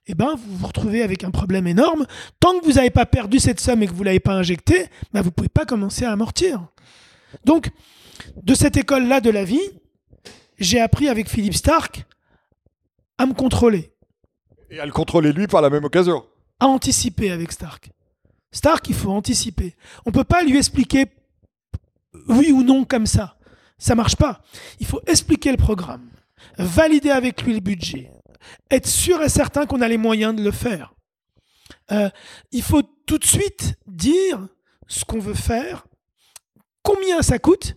Et eh ben, vous vous retrouvez avec un problème énorme. Tant que vous n'avez pas perdu cette somme et que vous ne l'avez pas injectée, ben, vous ne pouvez pas commencer à amortir. Donc, de cette école-là de la vie, j'ai appris avec Philippe Stark à me contrôler. Et à le contrôler lui par la même occasion. À anticiper avec Stark. Stark, il faut anticiper. On peut pas lui expliquer oui ou non comme ça. Ça marche pas. Il faut expliquer le programme, valider avec lui le budget, être sûr et certain qu'on a les moyens de le faire. Euh, il faut tout de suite dire ce qu'on veut faire, combien ça coûte,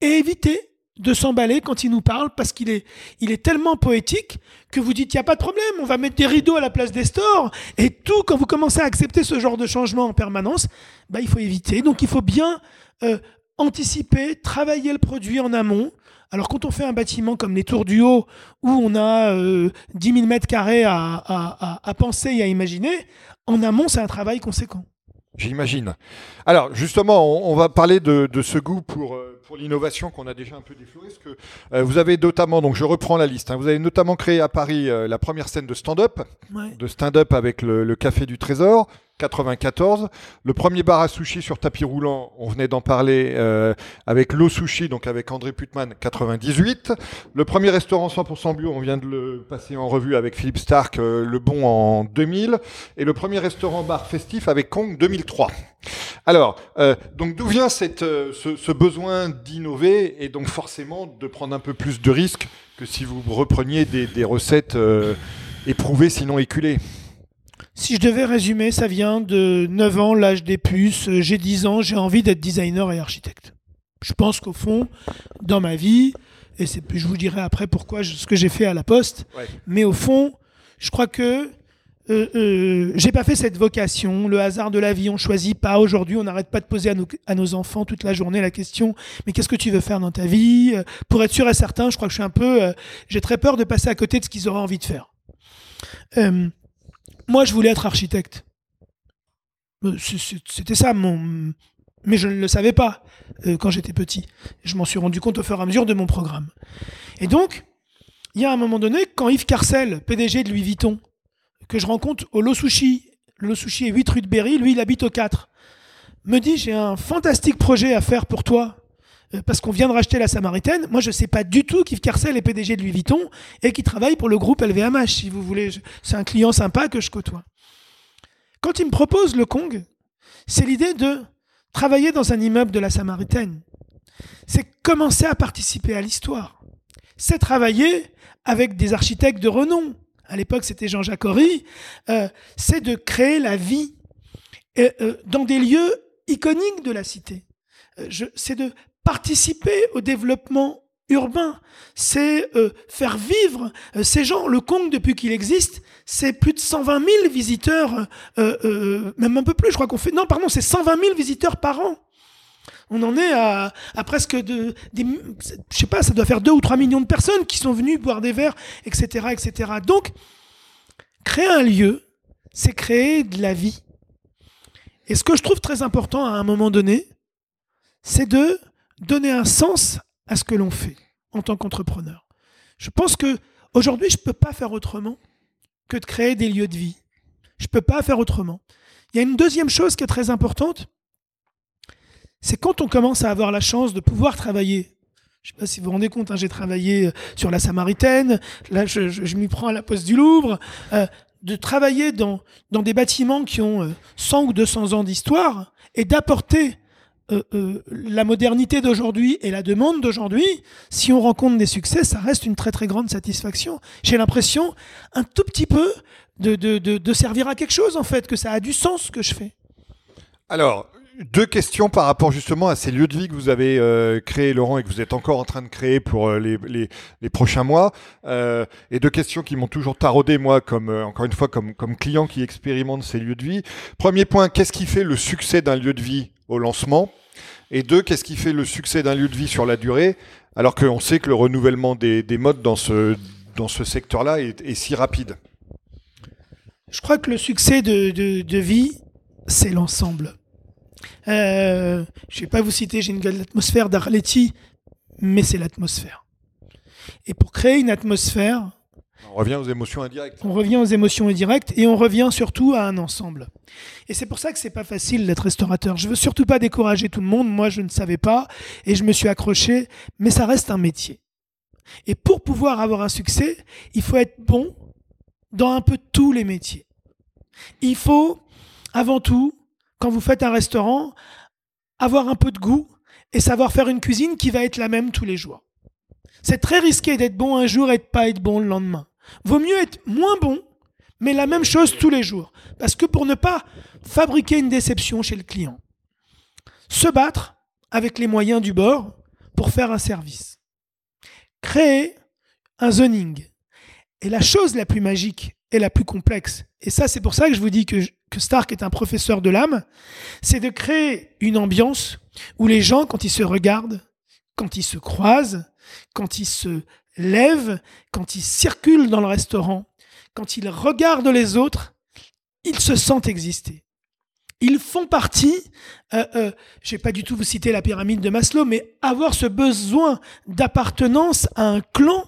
et éviter de s'emballer quand il nous parle parce qu'il est, il est tellement poétique que vous dites il n'y a pas de problème, on va mettre des rideaux à la place des stores et tout quand vous commencez à accepter ce genre de changement en permanence, bah, il faut éviter. Donc il faut bien euh, anticiper, travailler le produit en amont. Alors quand on fait un bâtiment comme les Tours du Haut où on a euh, 10 000 mètres carrés à, à, à penser et à imaginer, en amont c'est un travail conséquent. J'imagine. Alors justement, on, va parler de, ce goût pour, euh, pour l'innovation qu'on a déjà un peu défloré. que euh, vous avez notamment, donc je reprends la liste, hein, vous avez notamment créé à Paris euh, la première scène de stand-up, de stand-up avec le, Café du Trésor. 94. Le premier bar à sushi sur tapis roulant, on venait d'en parler euh, avec l'eau sushi, donc avec André Putman, 98. Le premier restaurant 100% bio, on vient de le passer en revue avec Philippe Stark, euh, Le Bon en 2000. Et le premier restaurant bar festif avec Kong, 2003. Alors, euh, donc d'où vient ce, besoin d'innover et donc forcément de prendre un peu plus de risques que si vous repreniez des recettes éprouvées sinon éculées? Si je devais résumer, ça vient de 9 ans, l'âge des puces, euh, j'ai 10 ans, j'ai envie d'être designer et architecte. Je pense qu'au fond, dans ma vie, et je vous dirai après pourquoi ce que j'ai fait à la poste, mais au fond, je crois que euh, euh, j'ai pas fait cette vocation. Le hasard de la vie, on choisit pas. Aujourd'hui, on n'arrête pas de poser à nos, à nos, enfants toute la journée la question mais qu'est-ce que tu veux faire dans ta vie? Euh, Pour être sûr et certain, je crois que je suis un peu. j'ai très peur de passer à côté de ce qu'ils auraient envie de faire. Moi, je voulais être architecte. Euh, c'était ça mon. Mais je ne le savais pas euh, quand j'étais petit. Je m'en suis rendu compte au fur et à mesure de mon programme. Et donc, il y a un moment donné, quand Yves Carcel, PDG de Louis Vuitton, que je rencontre au Lo Sushi, le Lo Sushi est 8 rue de Berry, lui il habite au 4, me dit j'ai un fantastique projet à faire pour toi. Euh, parce qu'on vient de racheter la Samaritaine. Moi, je ne sais pas du tout qu'Yves Carcel est PDG de Louis Vuitton et qui travaille pour le groupe LVMH, si vous voulez. C'est un client sympa que je côtoie. Quand il me propose le Kong, c'est l'idée de travailler dans un immeuble de la Samaritaine. C'est commencer à participer à l'histoire. C'est travailler avec des architectes de renom. À l'époque, c'était Jean-Jacques Horry. Euh, c'est de créer la vie euh, dans des lieux iconiques de la cité. c'est de participer au développement urbain, c'est euh, faire vivre euh, ces gens. Le Kong, depuis qu'il existe, c'est plus de 120 000 visiteurs, euh, même un peu plus, je crois qu'on fait... Non, pardon, c'est 120 000 visiteurs par an. On en est à, presque de... Je sais pas, ça doit faire 2 ou 3 millions de personnes qui sont venues boire des verres, etc. etc. Donc, créer un lieu, c'est créer de la vie. Et ce que je trouve très important à un moment donné, c'est de donner un sens à ce que l'on fait en tant qu'entrepreneur. Je pense que aujourd'hui, je ne peux pas faire autrement que de créer des lieux de vie. Je ne peux pas faire autrement. Il y a une deuxième chose qui est très importante, c'est quand on commence à avoir la chance de pouvoir travailler. Je ne sais pas si vous vous rendez compte, hein, j'ai travaillé euh, sur la Samaritaine, là je, m'y prends à la Poste du Louvre, euh, de travailler dans, dans des bâtiments qui ont 100 euh, ou 200 ans d'histoire et d'apporter euh, euh, la modernité d'aujourd'hui et la demande d'aujourd'hui, si on rencontre des succès, ça reste une très très grande satisfaction. J'ai l'impression un tout petit peu de, de, de, servir à quelque chose en fait, que ça a du sens ce que je fais. Alors, deux questions par rapport justement à ces lieux de vie que vous avez euh, créés, Laurent, et que vous êtes encore en train de créer pour les, les, les, prochains mois. et deux questions qui m'ont toujours taraudé, moi, comme encore une fois, comme, comme client qui expérimente ces lieux de vie. Premier point, qu'est-ce qui fait le succès d'un lieu de vie? Au lancement Et deux, qu'est-ce qui fait le succès d'un lieu de vie sur la durée alors qu'on sait que le renouvellement des, modes dans ce, dans ce secteur-là est, si rapide? Je crois que le succès de, de, vie, c'est l'ensemble. Euh, je vais pas vous citer, j'ai une l'atmosphère d'Arletty, mais c'est l'atmosphère. Et pour créer une atmosphère, on revient aux émotions indirectes. On revient aux émotions indirectes et on revient surtout à un ensemble. Et c'est pour ça que c'est pas facile d'être restaurateur. Je veux surtout pas décourager tout le monde. Moi, je ne savais pas et je me suis accroché, mais ça reste un métier. Et pour pouvoir avoir un succès, il faut être bon dans un peu tous les métiers. Il faut, avant tout, quand vous faites un restaurant, avoir un peu de goût et savoir faire une cuisine qui va être la même tous les jours. C'est très risqué d'être bon un jour et de pas être bon le lendemain. Vaut mieux être moins bon, mais la même chose tous les jours. Parce que pour ne pas fabriquer une déception chez le client, se battre avec les moyens du bord pour faire un service. Créer un zoning. Et la chose la plus magique et la plus complexe, et ça c'est pour ça que je vous dis que, que Stark est un professeur de l'âme, c'est de créer une ambiance où les gens, quand ils se regardent, quand ils se croisent, quand ils se lèvent, quand ils circulent dans le restaurant, quand ils regardent les autres, ils se sentent exister. Ils font partie, euh, euh, je ne vais pas du tout vous citer la pyramide de Maslow, mais avoir ce besoin d'appartenance à un clan,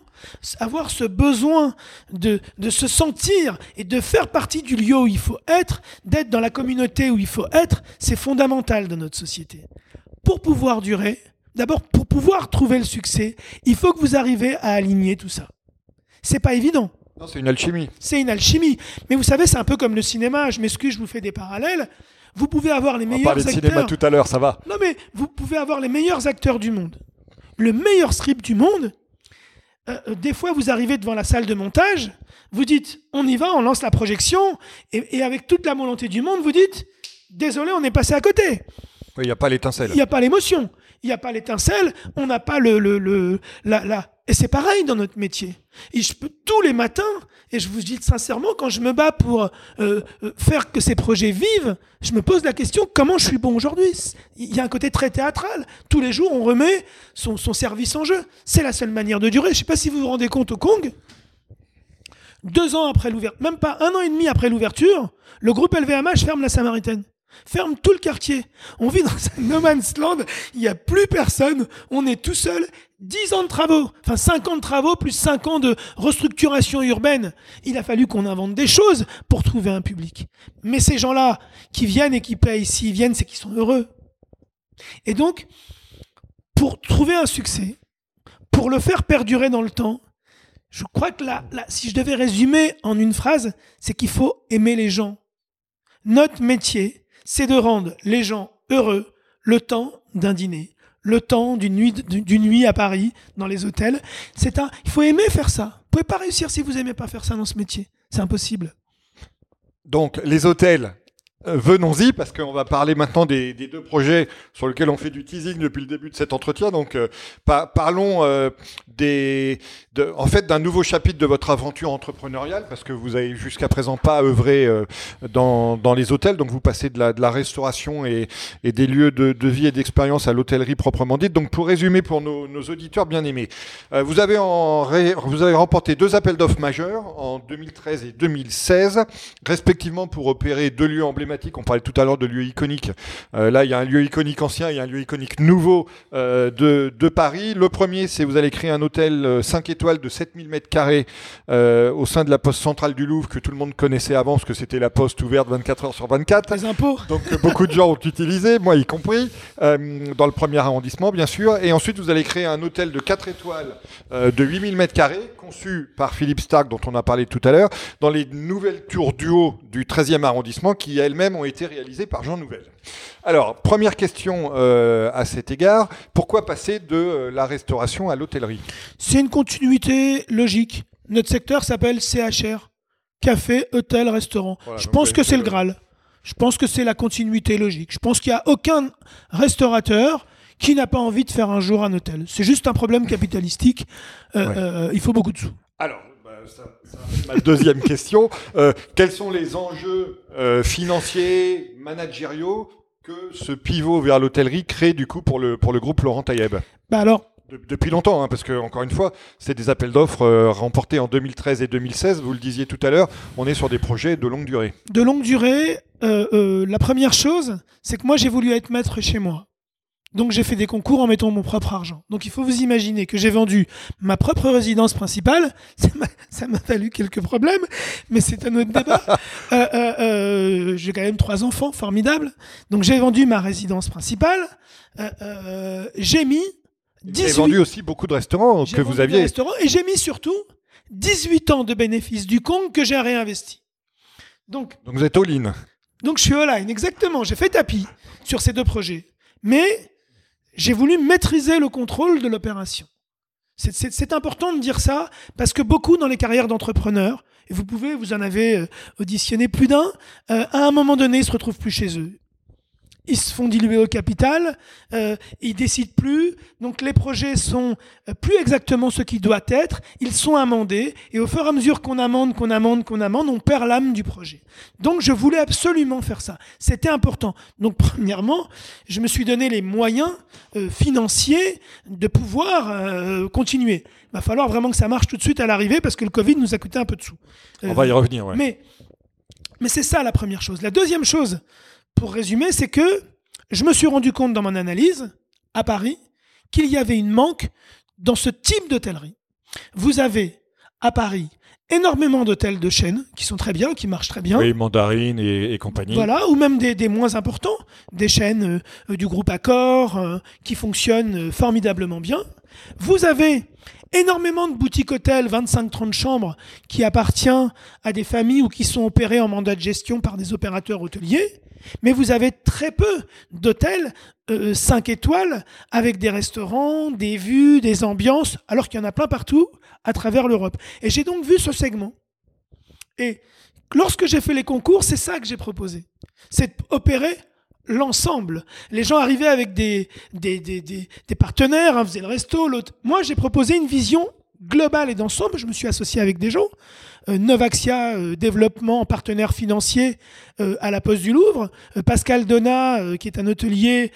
avoir ce besoin de, de se sentir et de faire partie du lieu où il faut être, d'être dans la communauté où il faut être, c'est fondamental dans notre société. Pour pouvoir durer, D'abord, pour pouvoir trouver le succès, il faut que vous arrivez à aligner tout ça. C'est pas évident. Non, c'est une alchimie. C'est une alchimie. Mais vous savez, c'est un peu comme le cinéma. Je m'excuse, je vous fais des parallèles. Vous pouvez avoir les meilleurs acteurs. On de cinéma tout à l'heure, ça va. Non, mais vous pouvez avoir les meilleurs acteurs du monde. Le meilleur script du monde. Euh, euh, des fois, vous arrivez devant la salle de montage, vous dites, on y va, on lance la projection, et, et avec toute la volonté du monde, vous dites, désolé, on est passé à côté. Il n'y a pas l'étincelle. Il n'y a pas l'émotion il n'y a pas l'étincelle, on n'a pas le, le, la, la... Et c'est pareil dans notre métier. Je peux tous les matins, et je vous dis sincèrement, quand je me bats pour euh, euh, faire que ces projets vivent, je me pose la question comment je suis bon aujourd'hui? Il y a un côté très théâtral. Tous les jours, on remet son, son service en jeu. C'est la seule manière de durer. Je ne sais pas si vous vous rendez compte au Kong. Deux ans après l'ouverture, même pas un an et demi après l'ouverture, le groupe LVMH ferme la Samaritaine. Ferme tout le quartier. On vit dans un no man's land, il n'y a plus personne, on est tout seul. 10 ans de travaux, enfin 5 ans de travaux plus 5 ans de restructuration urbaine. Il a fallu qu'on invente des choses pour trouver un public. Mais ces gens-là qui viennent et qui payent, s'ils viennent, c'est qu'ils sont heureux. Et donc, pour trouver un succès, pour le faire perdurer dans le temps, je crois que là, si je devais résumer en une phrase, c'est qu'il faut aimer les gens. Notre métier, c'est de rendre les gens heureux le temps d'un dîner, le temps d'une nuit, à Paris, dans les hôtels. C'est un, il faut aimer faire ça. Vous pouvez pas réussir si vous aimez pas faire ça dans ce métier. C'est impossible. Donc, les hôtels, venons-y, parce qu'on va parler maintenant des, deux projets sur lesquels on fait du teasing depuis le début de cet entretien. Donc, euh, parlons euh, des, en fait, d'un nouveau chapitre de votre aventure entrepreneuriale, parce que vous avez jusqu'à présent pas œuvré dans, les hôtels, donc vous passez de la, restauration et, des lieux de, vie et d'expérience à l'hôtellerie proprement dite. Donc, pour résumer pour nos, auditeurs bien aimés, vous avez remporté deux appels d'offres majeurs en 2013 et 2016, respectivement pour opérer deux lieux emblématiques on parlait tout à l'heure de lieux iconiques. Euh, là, il y a un lieu iconique ancien, il y a un lieu iconique nouveau euh, de, Paris. Le premier, c'est vous allez créer un hôtel 5 euh, étoiles de 7000 mètres carrés au sein de la poste centrale du Louvre que tout le monde connaissait avant parce que c'était la poste ouverte 24 heures sur 24. Les impôts. Donc beaucoup de gens ont utilisé, moi y compris, dans le premier arrondissement bien sûr. Et ensuite, vous allez créer un hôtel de 4 étoiles de 8000 mètres carrés conçu par Philippe Stark dont on a parlé tout à l'heure dans les nouvelles tours du haut du 13e arrondissement qui elles ont été réalisés par Jean Nouvel. Alors, première question euh, à cet égard, pourquoi passer de euh, la restauration à l'hôtellerie? C'est une continuité logique. Notre secteur s'appelle CHR, café, hôtel, restaurant. Je pense que c'est le Graal. Je pense que c'est la continuité logique. Je pense qu'il n'y a aucun restaurateur qui n'a pas envie de faire un jour un hôtel? C'est juste un problème capitalistique. Euh, il faut beaucoup de sous. Alors, [laughs] ma deuxième question. Euh, quels sont les enjeux euh, financiers, managériaux que ce pivot vers l'hôtellerie crée du coup pour le, pour le groupe Laurent Taïeb? Bah Alors, Depuis longtemps, hein, parce que encore une fois, c'est des appels d'offres euh, remportés en 2013 et 2016. Vous le disiez tout à l'heure, on est sur des projets de longue durée. De longue durée, euh, euh, la première chose, c'est que moi j'ai voulu être maître chez moi. Donc j'ai fait des concours en mettant mon propre argent. Donc il faut vous imaginer que j'ai vendu ma propre résidence principale. [laughs] Ça m'a fallu quelques problèmes, mais c'est un autre débat. [laughs] j'ai quand même trois enfants, formidables. Donc j'ai vendu ma résidence principale. j'ai mis avez vendu aussi beaucoup de restaurants que vous aviez. Restaurants et j'ai mis surtout 18 ans de bénéfices du Kong que j'ai réinvesti. Donc, donc vous êtes all-in. Donc je suis all-in, exactement. J'ai fait tapis sur ces deux projets. Mais j'ai voulu maîtriser le contrôle de l'opération. C'est important de dire ça parce que beaucoup dans les carrières d'entrepreneurs, et vous pouvez, vous en avez euh, auditionné plus d'un, euh, à un moment donné, ils se retrouvent plus chez eux ils se font diluer au capital, euh, ils décident plus, donc les projets sont euh, plus exactement ce qu'ils doivent être, ils sont amendés, et au fur et à mesure qu'on amende, qu'on amende, qu'on amende, on perd l'âme du projet. Donc je voulais absolument faire ça, c'était important. Donc [laughs] premièrement, je me suis donné les moyens euh, financiers de pouvoir euh, continuer. Il va falloir vraiment que ça marche tout de suite à l'arrivée, parce que le Covid nous a coûté un peu de sous. on va y revenir, ouais. Mais, mais c'est ça la première chose. La deuxième chose, pour résumer, c'est que je me suis rendu compte dans mon analyse, à Paris, qu'il y avait une manque dans ce type d'hôtellerie. Vous avez, à Paris, énormément d'hôtels de chaîne qui sont très bien, qui marchent très bien. Oui, Mandarine et, compagnie. Voilà, ou même des, moins importants, des chaînes euh, du groupe Accor euh, qui fonctionnent euh, formidablement bien. Vous avez énormément de boutiques hôtels, 25-30 chambres, qui appartiennent à des familles ou qui sont opérées en mandat de gestion par des opérateurs hôteliers. Mais vous avez très peu d'hôtels 5 étoiles avec des restaurants, des vues, des ambiances, alors qu'il y en a plein partout à travers l'Europe. Et j'ai donc vu ce segment. Et lorsque j'ai fait les concours, c'est ça que j'ai proposé. C'est opérer l'ensemble. Les gens arrivaient avec des, des, des, des, partenaires, un hein, faisaient le resto, l'autre. Moi, j'ai proposé une vision globale et d'ensemble. Je me suis associé avec des gens. Euh, Novaxia euh, Développement, partenaire financier euh, à la Poste du Louvre. Pascal Donat, qui est un hôtelier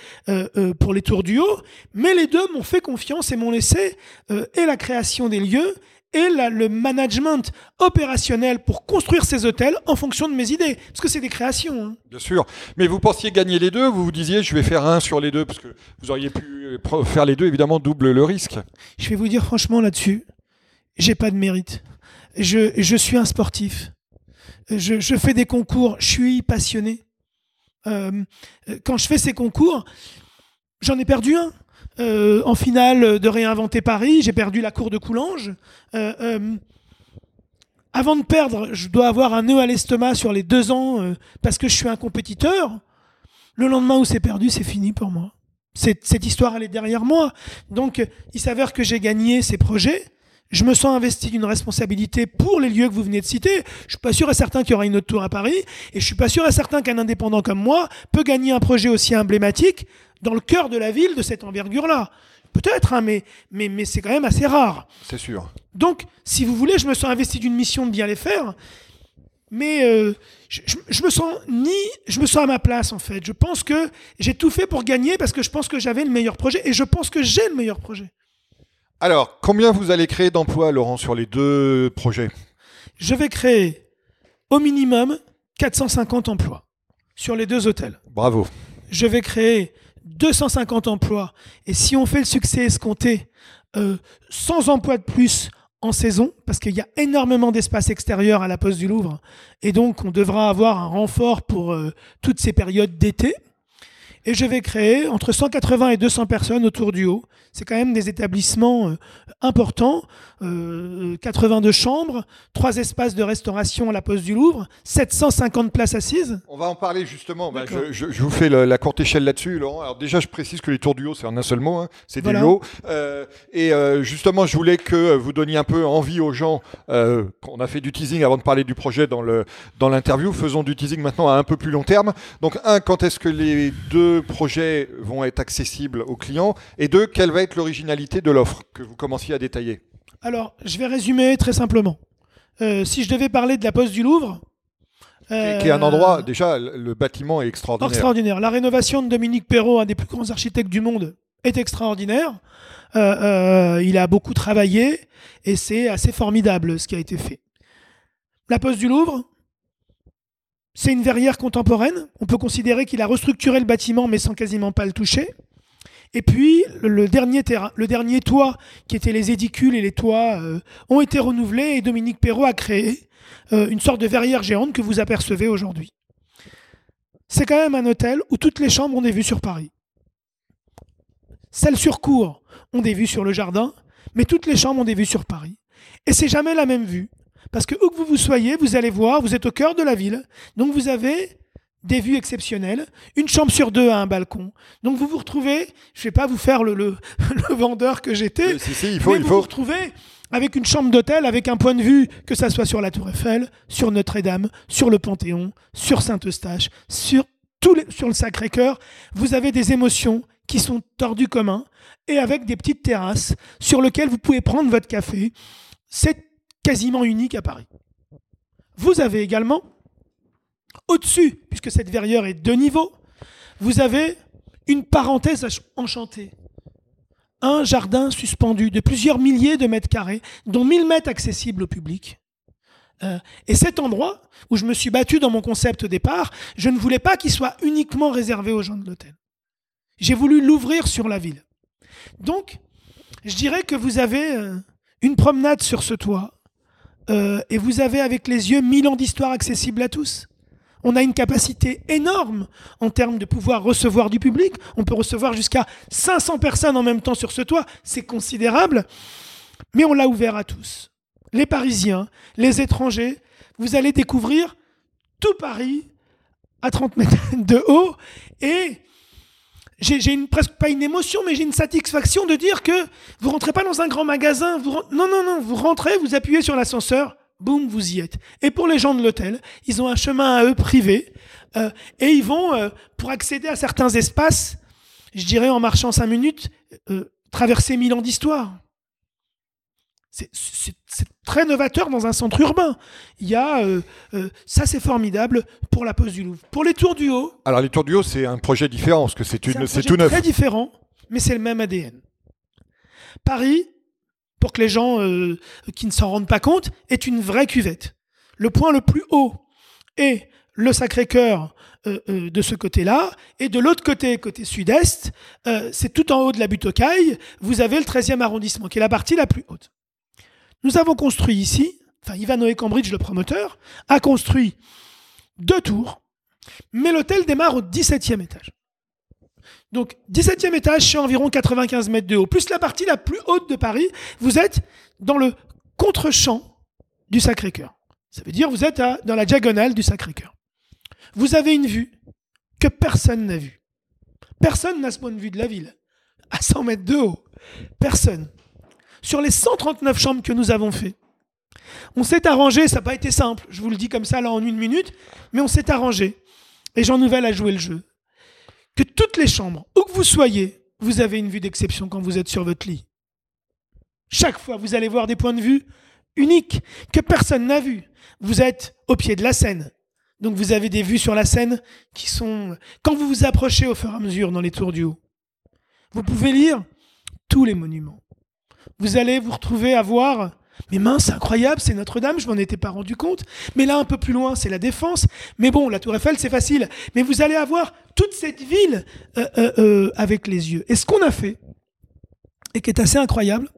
pour les Tours du Haut. Mais les deux m'ont fait confiance et m'ont laissé et la création des lieux et le management opérationnel pour construire ces hôtels en fonction de mes idées. Parce que c'est des créations. Hein. Bien sûr. Mais vous pensiez gagner les deux, vous vous disiez je vais faire un sur les deux, parce que vous auriez pu faire les deux, évidemment, double le risque. Je vais vous dire franchement là-dessus, j'ai pas de mérite. Je, je suis un sportif. Je, je, fais des concours, je suis passionné. Euh, quand je fais ces concours, j'en ai perdu un. Euh, en finale de réinventer Paris, j'ai perdu la cour de Coulanges. Euh, euh, avant de perdre, je dois avoir un nœud à l'estomac sur les deux ans parce que je suis un compétiteur. Le lendemain où c'est perdu, c'est fini pour moi. Cette, histoire, elle est derrière moi. Donc, il s'avère que j'ai gagné ces projets. Je me sens investi d'une responsabilité pour les lieux que vous venez de citer. Je suis pas sûr et certain qu'il y aura une autre tour à Paris. Et je suis pas sûr et certain qu'un indépendant comme moi peut gagner un projet aussi emblématique dans le cœur de la ville de cette envergure-là. Peut-être, hein, mais, mais, mais c'est quand même assez rare. C'est sûr. Donc, si vous voulez, je me sens investi d'une mission de bien les faire, mais euh, je, je, me sens ni, je me sens à ma place en fait. Je pense que j'ai tout fait pour gagner parce que je pense que j'avais le meilleur projet et je pense que j'ai le meilleur projet. Alors, combien vous allez créer d'emplois, Laurent, sur les deux projets? Je vais créer au minimum 450 emplois sur les deux hôtels. Bravo. Je vais créer 250 emplois. Et si on fait le succès escompté, euh, 100 emplois de plus en saison, parce qu'il y a énormément d'espace extérieur à la Poste du Louvre, et donc on devra avoir un renfort pour euh, toutes ces périodes d'été. Et je vais créer entre 180 et 200 personnes autour du haut. C'est quand même des établissements euh, importants. 82 euh, chambres, 3 espaces de restauration à la Poste du Louvre, 750 places assises. On va en parler justement. Bah, je, vous fais la, courte échelle là-dessus, Laurent. Alors déjà, je précise que les tours du haut, c'est en un seul mot. Hein. C'est des lots. Euh, et justement, je voulais que vous donniez un peu envie aux gens. on a fait du teasing avant de parler du projet dans l'interview. Dans Faisons du teasing maintenant à un peu plus long terme. Donc, un, quand est-ce que les deux projets vont être accessibles aux clients Et deux, quelle va être l'originalité de l'offre que vous commenciez à détailler? Alors, je vais résumer très simplement. Euh, si je devais parler de la Poste du Louvre, qui est un endroit, euh, déjà, le bâtiment est extraordinaire. Extraordinaire. La rénovation de Dominique Perrault, un des plus grands architectes du monde, est extraordinaire. Euh, euh, il a beaucoup travaillé et c'est assez formidable ce qui a été fait. La Poste du Louvre, c'est une verrière contemporaine. On peut considérer qu'il a restructuré le bâtiment mais sans quasiment pas le toucher. Et puis, le dernier, toit, qui était les édicules et les toits, euh, ont été renouvelés et Dominique Perrault a créé une sorte de verrière géante que vous apercevez aujourd'hui. C'est quand même un hôtel où toutes les chambres ont des vues sur Paris. Celles sur cour ont des vues sur le jardin, mais toutes les chambres ont des vues sur Paris. Et c'est jamais la même vue. Parce que où que vous vous soyez, vous allez voir, vous êtes au cœur de la ville, donc vous avez des vues exceptionnelles, une chambre sur deux a un balcon. Donc vous vous retrouvez, je ne vais pas vous faire le, le, [laughs] vendeur que j'étais, il faut, mais il vous faut. vous retrouvez avec une chambre d'hôtel, avec un point de vue, que ça soit sur la Tour Eiffel, sur Notre-Dame, sur le Panthéon, sur Saint-Eustache, sur, tous les, sur le Sacré-Cœur. Vous avez des émotions qui sont tordues commun et avec des petites terrasses sur lesquelles vous pouvez prendre votre café. C'est quasiment unique à Paris. Vous avez également, au-dessus, puisque cette verrière est de niveau, vous avez une parenthèse enchantée. Un jardin suspendu de plusieurs milliers de mètres carrés, dont 1000 mètres accessibles au public. Euh, et cet endroit, où je me suis battu dans mon concept au départ, je ne voulais pas qu'il soit uniquement réservé aux gens de l'hôtel. J'ai voulu l'ouvrir sur la ville. Donc, je dirais que vous avez euh, une promenade sur ce toit, euh, et vous avez avec les yeux mille ans d'histoire accessible à tous. On a une capacité énorme en termes de pouvoir recevoir du public. On peut recevoir jusqu'à 500 personnes en même temps sur ce toit. C'est considérable. Mais on l'a ouvert à tous. Les Parisiens, les étrangers. Vous allez découvrir tout Paris à 30 mètres [laughs] de haut. Et j'ai presque pas une émotion, mais j'ai une satisfaction de dire que vous rentrez pas dans un grand magasin. Vous, non, non, non. Vous rentrez, vous appuyez sur l'ascenseur boum, vous y êtes. Et pour les gens de l'hôtel, ils ont un chemin à eux privé, euh, et ils vont, euh, pour accéder à certains espaces, je dirais en marchant cinq minutes, euh, traverser mille ans d'histoire. C'est très novateur dans un centre urbain. Il y a, ça c'est formidable pour la pose du Louvre. Pour les tours du haut. Alors les tours du haut, c'est un projet différent parce que c'est une, c'est tout neuf. Très différent, mais c'est le même ADN. Paris, pour que les gens euh, qui ne s'en rendent pas compte, est une vraie cuvette. Le point le plus haut est le Sacré-Cœur euh, euh, de ce côté-là, et de l'autre côté, côté sud-est, c'est tout en haut de la butte aux cailles, vous avez le 13e arrondissement, qui est la partie la plus haute. Nous avons construit ici, enfin Ivan Cambridge, le promoteur, a construit deux tours, mais l'hôtel démarre au 17e étage. Donc, 17e étage, c'est environ 95 mètres de haut. Plus la partie la plus haute de Paris, vous êtes dans le contre-champ du Sacré-Cœur. Ça veut dire vous êtes dans la diagonale du Sacré-Cœur. Vous avez une vue que personne n'a vue. Personne n'a ce point de vue de la ville. À 100 mètres de haut. Personne sur les 139 chambres que nous avons fait. On s'est arrangé, ça n'a pas été simple, je vous le dis comme ça là en une minute, mais on s'est arrangé. Et Jean Nouvel a joué le jeu. Que toutes les chambres, où que vous soyez, vous avez une vue d'exception quand vous êtes sur votre lit. Chaque fois, vous allez voir des points de vue uniques que personne n'a vus. Vous êtes au pied de la Seine. Donc vous avez des vues sur la Seine qui sont... Quand vous vous approchez au fur et à mesure dans les tours du haut, vous pouvez lire tous les monuments vous allez vous retrouver à voir mais mince, c'est incroyable, c'est Notre-Dame, je m'en étais pas rendu compte. Mais là, un peu plus loin, c'est la Défense. Mais bon, la Tour Eiffel, c'est facile. Mais vous allez avoir toute cette ville euh, euh, euh, avec les yeux. Et ce qu'on a fait, et qui est assez incroyable,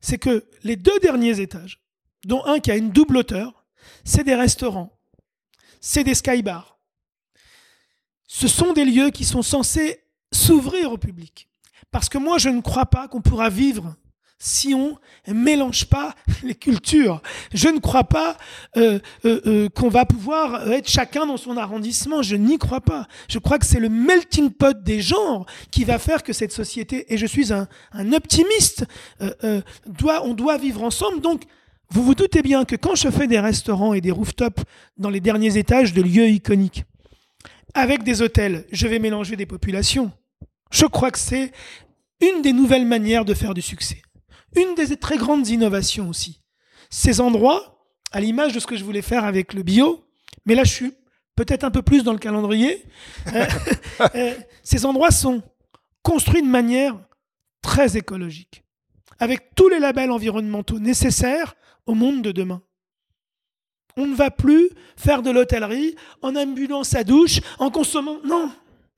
c'est que les deux derniers étages, dont un qui a une double hauteur, c'est des restaurants, c'est des skybars. Ce sont des lieux qui sont censés s'ouvrir au public. Parce que moi, je ne crois pas qu'on pourra vivre si on mélange pas les cultures. Je ne crois pas euh, euh, euh, qu'on va pouvoir être chacun dans son arrondissement. Je n'y crois pas. Je crois que c'est le melting pot des genres qui va faire que cette société, et je suis un, un optimiste, doit, on doit vivre ensemble. Donc, vous vous doutez bien que quand je fais des restaurants et des rooftops dans les derniers étages de lieux iconiques, avec des hôtels, je vais mélanger des populations. Je crois que c'est une des nouvelles manières de faire du succès. Une des très grandes innovations aussi. Ces endroits, à l'image de ce que je voulais faire avec le bio, mais là je suis peut-être un peu plus dans le calendrier, euh, [laughs] euh, ces endroits sont construit de manière très écologique, avec tous les labels environnementaux nécessaires au monde de demain. On ne va plus faire de l'hôtellerie en ambulant sa douche, en consommant... Non,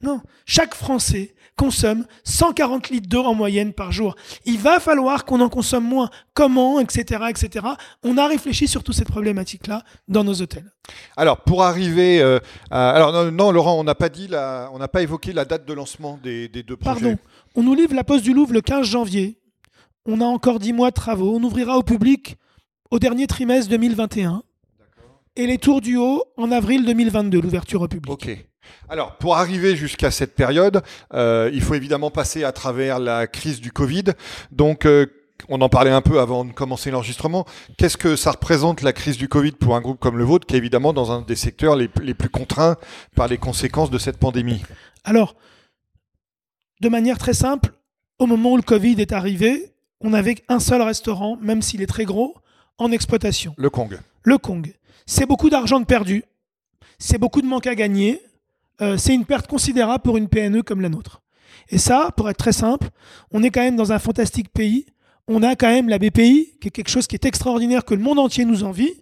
non. Chaque Français consomme 140 litres d'eau en moyenne par jour. Il va falloir qu'on en consomme moins. Comment, etc., etc. On a réfléchi sur toutes ces problématiques-là dans nos hôtels. Alors, pour arriver, euh, à... alors non, Laurent, on n'a pas dit, la... on n'a pas évoqué la date de lancement des, des deux projets. Pardon. On nous livre la Poste du Louvre le 15 janvier. On a encore 10 mois de travaux. On ouvrira au public au dernier trimestre 2021. Et les Tours du Haut en avril 2022, l'ouverture au public. Ok. Alors, pour arriver jusqu'à cette période, euh, il faut évidemment passer à travers la crise du Covid. Donc, euh, on en parlait un peu avant de commencer l'enregistrement. Qu'est-ce que ça représente la crise du Covid pour un groupe comme le vôtre, qui est évidemment dans un des secteurs les, les plus contraints par les conséquences de cette pandémie? Alors, de manière très simple, au moment où le Covid est arrivé, on n'avait qu'un seul restaurant, même s'il est très gros, en exploitation. Le Kong. Le Kong. C'est beaucoup d'argent de perdu, c'est beaucoup de manque à gagner, euh, c'est une perte considérable pour une PNE comme la nôtre. Et ça, pour être très simple, on est quand même dans un fantastique pays. On a quand même la BPI, qui est quelque chose qui est extraordinaire, que le monde entier nous envie.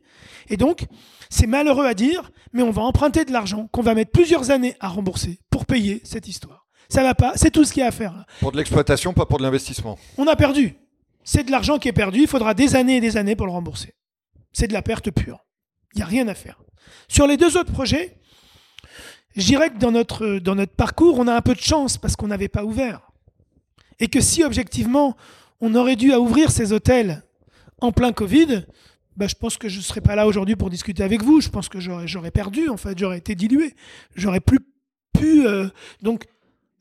Et donc, c'est malheureux à dire, mais on va emprunter de l'argent qu'on va mettre plusieurs années à rembourser pour payer cette histoire. Ça va pas, c'est tout ce qu'il y a à faire. Pour de l'exploitation, pas pour de l'investissement. On a perdu. C'est de l'argent qui est perdu, il faudra des années et des années pour le rembourser. C'est de la perte pure. Il n'y a rien à faire. Sur les deux autres projets, je dirais que dans notre, dans notre parcours, on a un peu de chance parce qu'on n'avait pas ouvert. Et que si objectivement, on aurait dû ouvrir ces hôtels en plein Covid, bah, je pense que je ne serais pas là aujourd'hui pour discuter avec vous. Je pense que j'aurais perdu, en j'aurais été dilué. J'aurais plus pu. Euh, Donc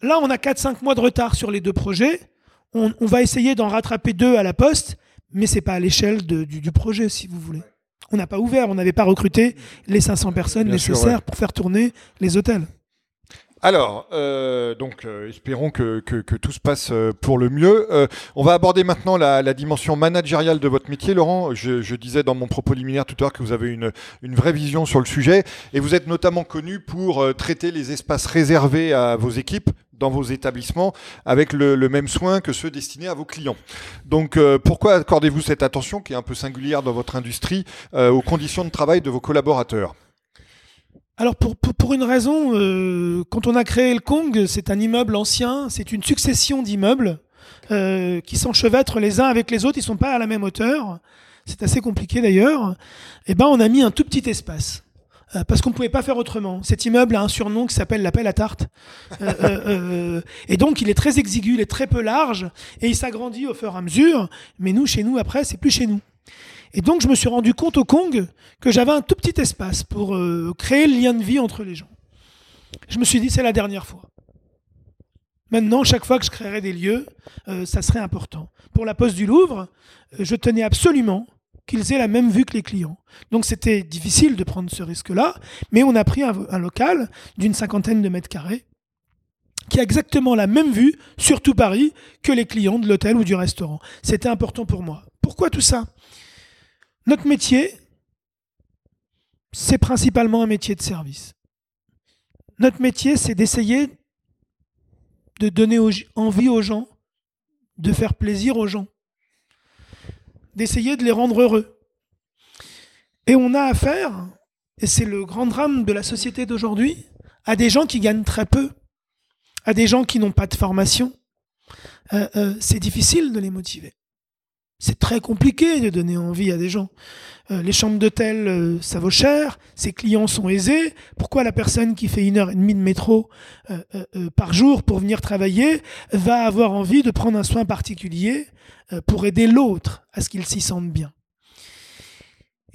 là, on a 4-5 mois de retard sur les deux projets. On, va essayer d'en rattraper deux à la poste, mais c'est pas à l'échelle du projet, si vous voulez. On n'a pas ouvert, on n'avait pas recruté les 500 personnes Bien sûr, nécessaires ouais. pour faire tourner les hôtels. Alors, euh, donc, euh, espérons que, que, tout se passe euh, pour le mieux. Euh, on va aborder maintenant la, dimension managériale de votre métier, Laurent. Je, disais dans mon propos liminaire tout à l'heure que vous avez une, vraie vision sur le sujet, et vous êtes notamment connu pour euh, traiter les espaces réservés à vos équipes dans vos établissements avec le, même soin que ceux destinés à vos clients. Donc, pourquoi accordez-vous cette attention qui est un peu singulière dans votre industrie aux conditions de travail de vos collaborateurs? Alors pour, une raison, euh, quand on a créé le Kong, c'est un immeuble ancien, c'est une succession d'immeubles euh, qui s'enchevêtrent les uns avec les autres, ils sont pas à la même hauteur. C'est assez compliqué d'ailleurs. Et ben on a mis un tout petit espace. euh, Parce qu'on ne pouvait pas faire autrement. Cet immeuble a un surnom qui s'appelle l'appel à tarte. Et donc, il est très exigu, il est très peu large, et il s'agrandit au fur et à mesure. Mais nous, chez nous, après, c'est plus chez nous. Et donc, je me suis rendu compte au Kong que j'avais un tout petit espace pour euh, créer le lien de vie entre les gens. Je me suis dit, c'est la dernière fois. Maintenant, chaque fois que je créerai des lieux, euh, ça serait important. Pour la Poste du Louvre, euh, je tenais absolument qu'ils aient la même vue que les clients. Donc c'était difficile de prendre ce risque-là, mais on a pris un, un local d'une cinquantaine de mètres carrés qui a exactement la même vue sur tout Paris que les clients de l'hôtel ou du restaurant. C'était important pour moi. Pourquoi tout ça? Notre métier, c'est principalement un métier de service. Notre métier, c'est d'essayer de donner envie aux gens, de faire plaisir aux gens, d'essayer de les rendre heureux. Et on a affaire, et c'est le grand drame de la société d'aujourd'hui, à des gens qui gagnent très peu, à des gens qui n'ont pas de formation. Euh, euh, c'est difficile de les motiver. C'est très compliqué de donner envie à des gens. Euh, les chambres d'hôtel, euh, ça vaut cher, ses clients sont aisés. Pourquoi la personne qui fait une heure et demie de métro euh, par jour pour venir travailler va avoir envie de prendre un soin particulier pour aider l'autre à ce qu'il s'y sente bien?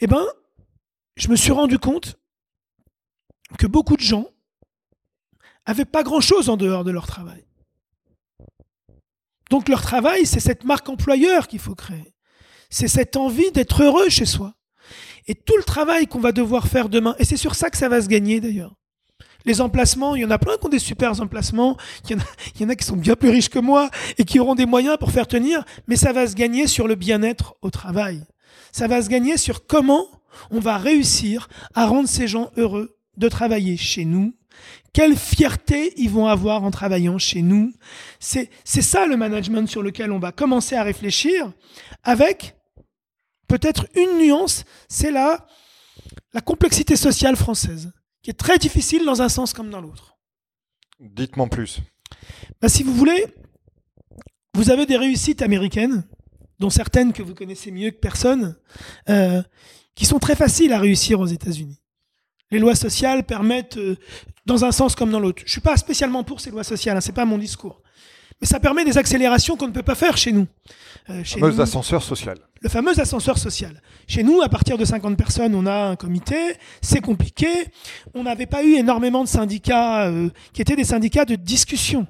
Eh ben, je me suis rendu compte que beaucoup de gens avaient pas grand-chose en dehors de leur travail. Donc leur travail, c'est cette marque employeur qu'il faut créer. C'est cette envie d'être heureux chez soi. Et tout le travail qu'on va devoir faire demain, et c'est sur ça que ça va se gagner d'ailleurs. Les emplacements, il y en a plein qui ont des super emplacements, il y, en a, il y en a qui sont bien plus riches que moi et qui auront des moyens pour faire tenir, mais ça va se gagner sur le bien-être au travail. Ça va se gagner sur comment on va réussir à rendre ces gens heureux de travailler chez nous Quelle fierté ils vont avoir en travaillant chez nous. C'est ça le management sur lequel on va commencer à réfléchir avec peut-être une nuance, c'est la, la complexité sociale française, qui est très difficile dans un sens comme dans l'autre. Dites-moi plus. Ben, si vous voulez, vous avez des réussites américaines, dont certaines que vous connaissez mieux que personne, euh, qui sont très faciles à réussir aux États-Unis. Les lois sociales permettent, euh, dans un sens comme dans l'autre. Je ne suis pas spécialement pour ces lois sociales, hein, ce n'est pas mon discours. Mais ça permet des accélérations qu'on ne peut pas faire chez nous. Euh, le fameux ascenseur social. Le fameux ascenseur social. Chez nous, à partir de 50 personnes, on a un comité. C'est compliqué. On n'avait pas eu énormément de syndicats qui étaient des syndicats de discussion.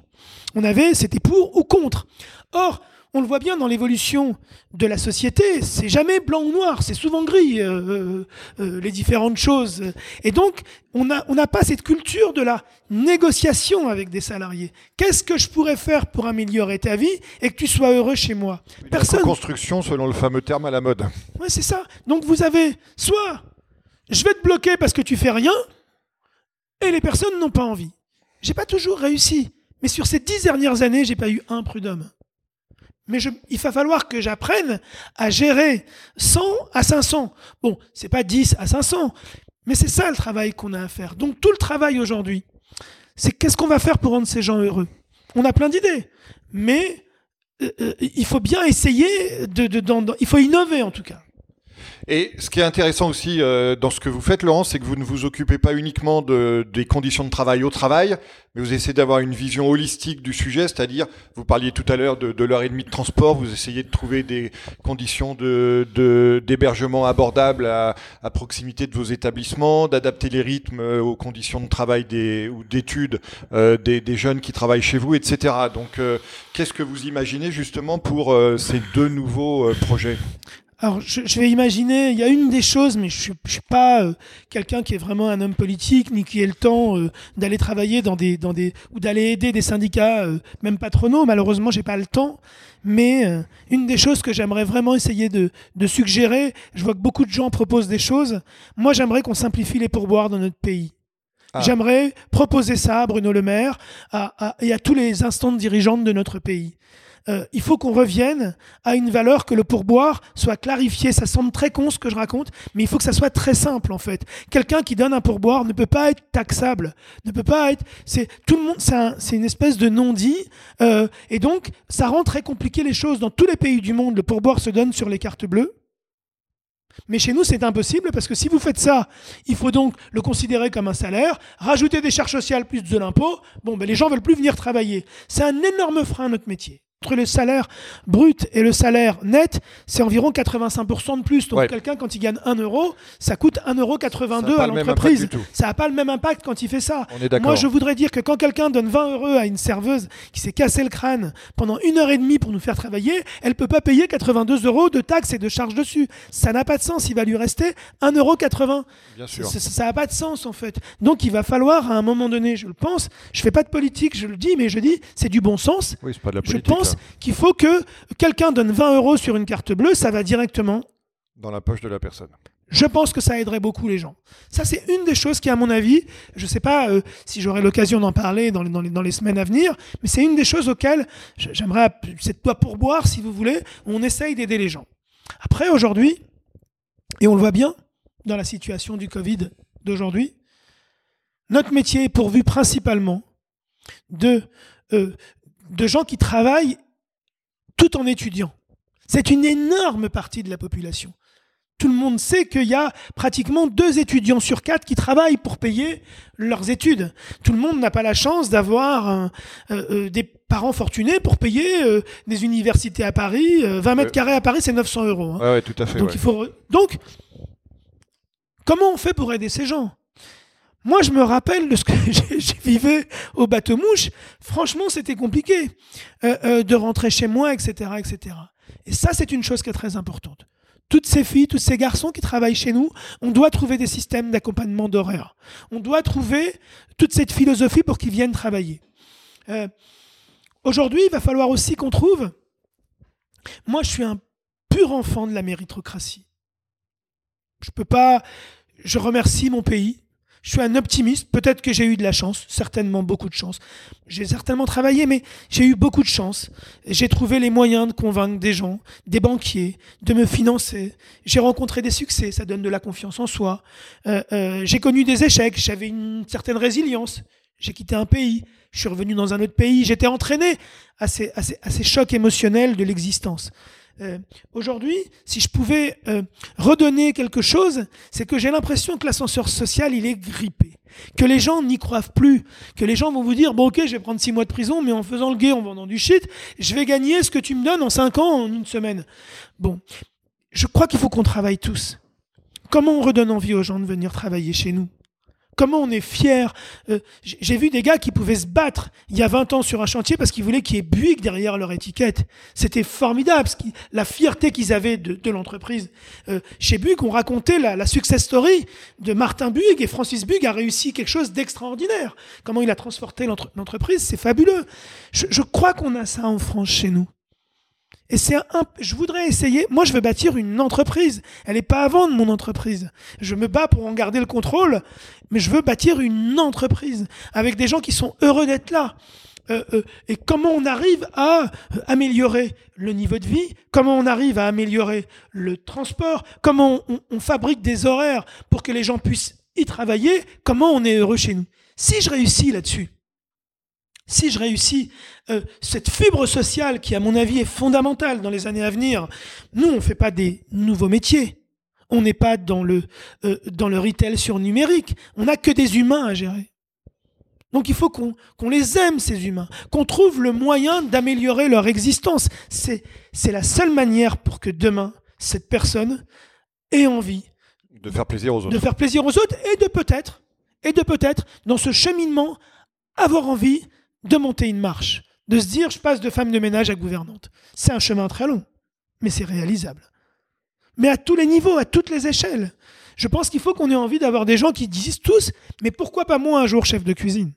On avait, c'était pour ou contre. Or, on le voit bien dans l'évolution de la société, c'est jamais blanc ou noir, c'est souvent gris, euh, euh, euh, les différentes choses. Et donc, on n'a on pas cette culture de la négociation avec des salariés. Qu'est-ce que je pourrais faire pour améliorer ta vie et que tu sois heureux chez moi? Personne. construction selon le fameux terme à la mode. Ouais, c'est ça. Donc vous avez soit je vais te bloquer parce que tu fais rien, et les personnes n'ont pas envie. J'ai pas toujours réussi. Mais sur ces dix dernières années, j'ai pas eu un prud'homme. Mais il va falloir que j'apprenne à gérer 100 à 500. Bon, c'est pas 10 à 500, mais c'est ça le travail qu'on a à faire. Donc tout le travail aujourd'hui, c'est qu'est-ce qu'on va faire pour rendre ces gens heureux? On a plein d'idées, mais euh, euh, il faut bien essayer de, de, il faut innover en tout cas. Et ce qui est intéressant aussi euh, dans ce que vous faites, Laurent, c'est que vous ne vous occupez pas uniquement de, des conditions de travail au travail, mais vous essayez d'avoir une vision holistique du sujet, c'est-à-dire, vous parliez tout à l'heure de, l'heure et demie de transport, vous essayez de trouver des conditions d'hébergement abordables à, proximité de vos établissements, d'adapter les rythmes euh, aux conditions de travail ou d'études euh, des, jeunes qui travaillent chez vous, etc. Donc, qu'est-ce que vous imaginez justement pour ces deux nouveaux projets? Alors, je, vais imaginer, il y a une des choses, mais je ne suis, pas euh, quelqu'un qui est vraiment un homme politique, ni qui ait le temps euh, d'aller travailler dans des, dans des, ou d'aller aider des syndicats, euh, même patronaux. Malheureusement, j'ai pas le temps. Mais une des choses que j'aimerais vraiment essayer de, de, suggérer, je vois que beaucoup de gens proposent des choses. Moi, j'aimerais qu'on simplifie les pourboires dans notre pays. Ah. J'aimerais proposer ça à Bruno Le Maire à, et à tous les instants dirigeantes de notre pays. Euh, il faut qu'on revienne à une valeur que le pourboire soit clarifié. Ça semble très con ce que je raconte, mais il faut que ça soit très simple en fait. Quelqu'un qui donne un pourboire ne peut pas être taxable, ne peut pas être. C'est tout le monde. C'est une espèce de non-dit, euh, et donc ça rend très compliqué les choses. Dans tous les pays du monde, le pourboire se donne sur les cartes bleues. Mais chez nous, c'est impossible parce que si vous faites ça, il faut donc le considérer comme un salaire, rajouter des charges sociales plus de l'impôt. Bon, ben les gens veulent plus venir travailler. C'est un énorme frein à notre métier entre le salaire brut et le salaire net, c'est environ 85% de plus. Donc quelqu'un, quand il gagne 1 euro, ça coûte 1,82 euro à l'entreprise. Ça n'a pas le même impact quand il fait ça. Moi, je voudrais dire que quand quelqu'un donne 20 euros à une serveuse qui s'est cassé le crâne pendant une heure et demie pour nous faire travailler, elle ne peut pas payer 82 euros de taxes et de charges dessus. Ça n'a pas de sens. Il va lui rester 1,80 euro. Bien sûr. Ça n'a pas de sens, en fait. Donc il va falloir, à un moment donné, je le pense, je ne fais pas de politique, je le dis, mais je dis, c'est du bon sens. Oui, pas de la politique. Je pense qu'il faut que quelqu'un donne 20 euros sur une carte bleue, ça va directement dans la poche de la personne. Je pense que ça aiderait beaucoup les gens. Ça, c'est une des choses qui, à mon avis, je ne sais pas euh, si j'aurai l'occasion d'en parler dans les, dans, les, semaines à venir, mais c'est une des choses auxquelles j'aimerais, cette pour pourboire, si vous voulez, on essaye d'aider les gens. Après, aujourd'hui, et on le voit bien dans la situation du Covid d'aujourd'hui, notre métier est pourvu principalement de, euh, de gens qui travaillent tout en étudiant. C'est une énorme partie de la population. Tout le monde sait qu'il y a pratiquement deux étudiants sur quatre qui travaillent pour payer leurs études. Tout le monde n'a pas la chance d'avoir euh, euh, des parents fortunés pour payer euh, des universités à Paris. 20 mètres carrés à Paris, c'est 900 euros. Hein. tout à fait. Donc, il faut... Donc, comment on fait pour aider ces gens? Moi, je me rappelle de ce que [laughs] j'ai vécu au bateau mouche. Franchement, c'était compliqué euh, euh, de rentrer chez moi, etc., etc. Et ça, c'est une chose qui est très importante. Toutes ces filles, tous ces garçons qui travaillent chez nous, on doit trouver des systèmes d'accompagnement d'horaire. On doit trouver toute cette philosophie pour qu'ils viennent travailler. Euh, aujourd'hui, il va falloir aussi qu'on trouve. Moi, je suis un pur enfant de la méritocratie. Je peux pas. Je remercie mon pays Je suis un optimiste. Peut-être que j'ai eu de la chance, certainement beaucoup de chance. J'ai certainement travaillé, mais j'ai eu beaucoup de chance. J'ai trouvé les moyens de convaincre des gens, des banquiers, de me financer. J'ai rencontré des succès, ça donne de la confiance en soi. Euh, euh, j'ai connu des échecs, j'avais une certaine résilience. J'ai quitté un pays, je suis revenu dans un autre pays, j'étais entraîné à ces, à ces chocs émotionnels de l'existence. Euh, aujourd'hui, si je pouvais euh, redonner quelque chose, c'est que j'ai l'impression que l'ascenseur social, il est grippé. Que les gens n'y croient plus. Que les gens vont vous dire, bon ok, je vais prendre six mois de prison, mais en faisant le gay, en vendant du shit, je vais gagner ce que tu me donnes en cinq ans, en une semaine. Bon, je crois qu'il faut qu'on travaille tous. Comment on redonne envie aux gens de venir travailler chez nous? Comment on est fier euh, J'ai vu des gars qui pouvaient se battre il y a 20 ans sur un chantier parce qu'ils voulaient qu'il y ait Buick derrière leur étiquette. C'était formidable, la fierté qu'ils avaient de, l'entreprise. Euh, chez Buick, on racontait la, success story de Martin Buick et Francis Buick a réussi quelque chose d'extraordinaire. Comment il a transporté l'entreprise, c'est fabuleux. je crois qu'on a ça en France chez nous. Et c'est un, je voudrais essayer. Moi, je veux bâtir une entreprise. Elle n'est pas à vendre, mon entreprise. Je me bats pour en garder le contrôle, mais je veux bâtir une entreprise avec des gens qui sont heureux d'être là. Euh, euh, et comment on arrive à euh, améliorer le niveau de vie, comment on arrive à améliorer le transport, comment on, on fabrique des horaires pour que les gens puissent y travailler, comment on est heureux chez nous? Si je réussis là-dessus, si je réussis euh, cette fibre sociale qui, à mon avis, est fondamentale dans les années à venir, nous, on ne fait pas des nouveaux métiers. On n'est pas dans le, euh, dans le retail sur numérique. On n'a que des humains à gérer. Donc il faut qu'on les aime, ces humains, qu'on trouve le moyen d'améliorer leur existence. C'est la seule manière pour que demain, cette personne ait envie de faire plaisir aux autres. De faire plaisir aux autres et de peut-être, et de peut-être, dans ce cheminement, avoir envie de monter une marche, de se dire je passe de femme de ménage à gouvernante. C'est un chemin très long, mais c'est réalisable. Mais à tous les niveaux, à toutes les échelles. Je pense qu'il faut qu'on ait envie d'avoir des gens qui disent tous, mais pourquoi pas moi un jour chef de cuisine?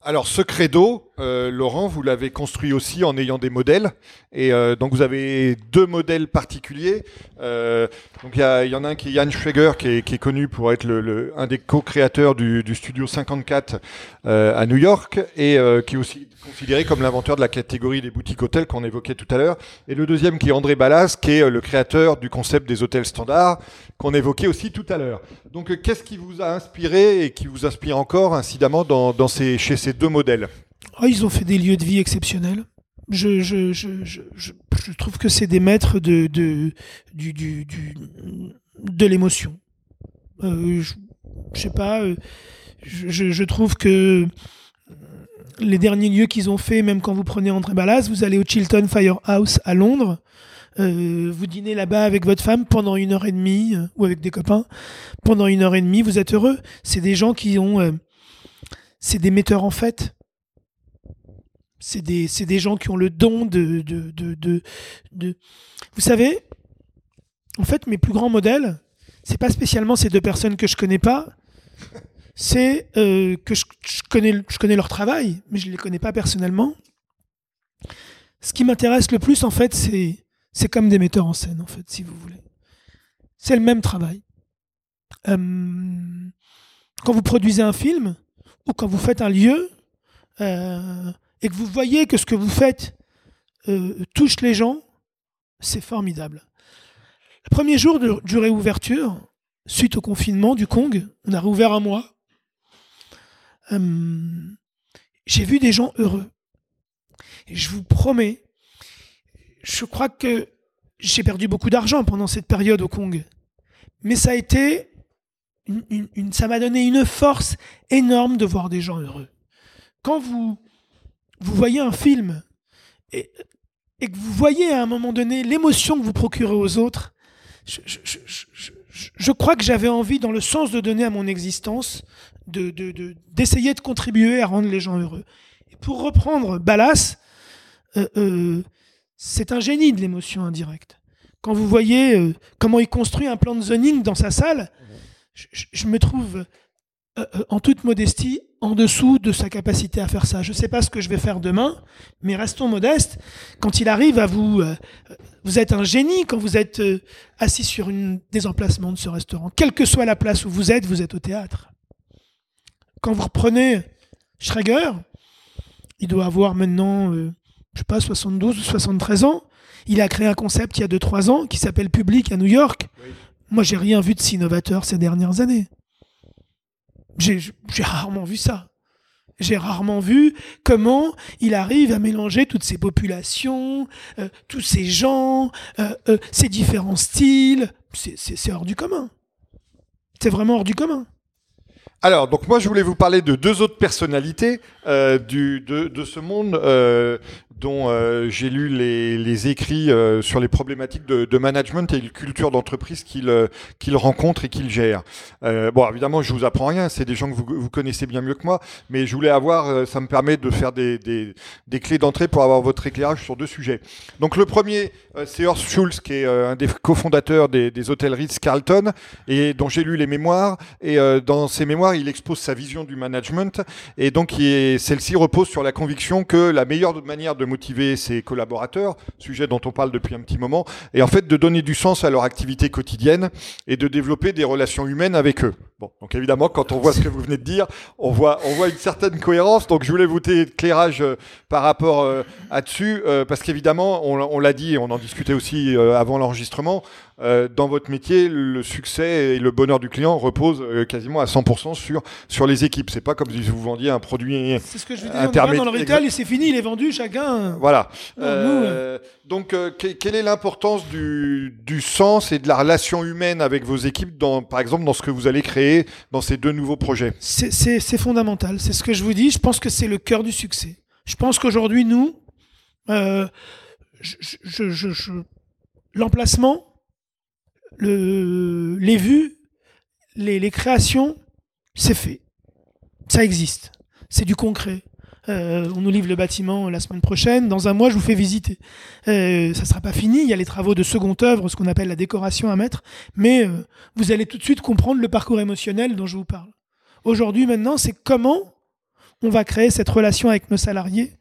Alors ce credo, euh, Laurent, vous l'avez construit aussi en ayant des modèles. Et euh, donc vous avez deux modèles particuliers. Euh, donc il y, en a un qui est Jan Schweger, qui est, connu pour être le, un des co-créateurs du, Studio 54 à New York, et qui est aussi considéré comme l'inventeur de la catégorie des boutiques hôtels qu'on évoquait tout à l'heure. Et le deuxième qui est André Ballas, qui est le créateur du concept des hôtels standards qu'on évoquait aussi tout à l'heure. Donc, qu'est-ce qui vous a inspiré et qui vous inspire encore incidemment chez ces deux modèles? Oh, Ils ont fait des lieux de vie exceptionnels. Je, je, je, je, trouve que c'est des maîtres de, de, du, du, du de l'émotion. Euh, je, sais pas, euh, je, trouve que les derniers lieux qu'ils ont fait, même quand vous prenez André Ballas, vous allez au Chilton Firehouse à Londres, euh, vous dînez là-bas avec votre femme pendant une heure et demie, euh, ou avec des copains, pendant une heure et demie, vous êtes heureux. C'est des gens qui ont... Euh, c'est des metteurs en fait. C'est des, des, gens qui ont le don de, de, de, Vous savez, en fait, mes plus grands modèles, c'est pas spécialement ces deux personnes que je connais pas, c'est que je, je, connais, je connais leur travail, mais je les connais pas personnellement. Ce qui m'intéresse le plus, en fait, c'est c'est comme des metteurs en scène, en fait, si vous voulez. C'est le même travail. Euh, quand vous produisez un film ou quand vous faites un lieu euh, et que vous voyez que ce que vous faites euh, touche les gens, c'est formidable. Le premier jour de, réouverture, suite au confinement du Kong, on a réouvert un mois. J'ai vu des gens heureux. Et je vous promets je crois que j'ai perdu beaucoup d'argent pendant cette période au Kong. Mais ça a été une, ça m'a donné une force énorme de voir des gens heureux. Quand vous, vous voyez un film et, que vous voyez à un moment donné l'émotion que vous procurez aux autres, je, crois que j'avais envie, dans le sens de donner à mon existence, d'essayer de, de, de contribuer à rendre les gens heureux. Et pour reprendre Ballas, euh, euh, c'est un génie de l'émotion indirecte. Quand vous voyez euh, comment il construit un plan de zoning dans sa salle, je, me trouve, euh, euh, en toute modestie, en dessous de sa capacité à faire ça. Je ne sais pas ce que je vais faire demain, mais restons modestes. Quand il arrive à vous... euh, vous êtes un génie quand vous êtes euh, assis sur une, des emplacements de ce restaurant. Quelle que soit la place où vous êtes, vous êtes au théâtre. Quand vous reprenez Schrager, il doit avoir maintenant, euh, je sais pas, 72 ou 73 ans. Il a créé un concept il y a 2-3 ans qui s'appelle Public à New York. Moi, j'ai rien vu de si novateur ces dernières années. J'ai rarement vu ça. J'ai rarement vu comment il arrive à mélanger toutes ces populations, euh, tous ces gens, euh, euh, ces différents styles. C'est- hors du commun. C'est vraiment hors du commun. Alors, donc moi, je voulais vous parler de deux autres personnalités de, ce monde dont euh, j'ai lu les, écrits euh, sur les problématiques de, management et de culture d'entreprise qu'il euh, rencontre et qu'il gère. Bon, évidemment, je vous apprends rien, c'est des gens que vous, vous connaissez bien mieux que moi, mais je voulais avoir, ça me permet de faire des, des, clés d'entrée pour avoir votre éclairage sur deux sujets. Donc le premier, c'est Horst Schulz, qui est un des cofondateurs des, des hôtels Ritz-Carlton, et dont j'ai lu les mémoires. Et dans ses mémoires, il expose sa vision du management. Et donc, celle-ci repose sur la conviction que la meilleure manière de motiver ses collaborateurs, sujet dont on parle depuis un petit moment, est en fait de donner du sens à leur activité quotidienne et de développer des relations humaines avec eux. Bon, donc évidemment, quand on voit ce que vous venez de dire, on voit, on voit une certaine cohérence. Donc, je voulais vous éclairage euh, par rapport euh, à dessus, euh, parce qu'évidemment, on, on l'a dit, et on en discutait aussi avant l'enregistrement. dans votre métier, le succès et le bonheur du client reposent euh, quasiment à 100% sur sur les équipes. C'est pas comme si vous vendiez un produit. C'est ce que je veux dire. On dans le retail et c'est fini, il est vendu, chacun. Voilà. Non, donc, que- quelle est l'importance du, du sens et de la relation humaine avec vos équipes, dans, par exemple, dans ce que vous allez créer? Dans ces deux nouveaux projets C'est- fondamental. C'est ce que je vous dis. Je pense que c'est le cœur du succès. Je pense qu'aujourd'hui, nous, euh, l'emplacement, le, les vues, les créations, c'est fait. Ça existe. C'est du concret. Euh, on nous livre le bâtiment la semaine prochaine. Dans un mois, je vous fais visiter. Euh, ça sera pas fini. Il y a les travaux de seconde œuvre, ce qu'on appelle la décoration à mettre. Mais euh, vous allez tout de suite comprendre le parcours émotionnel dont je vous parle. Aujourd'hui, maintenant, c'est comment on va créer cette relation avec nos salariés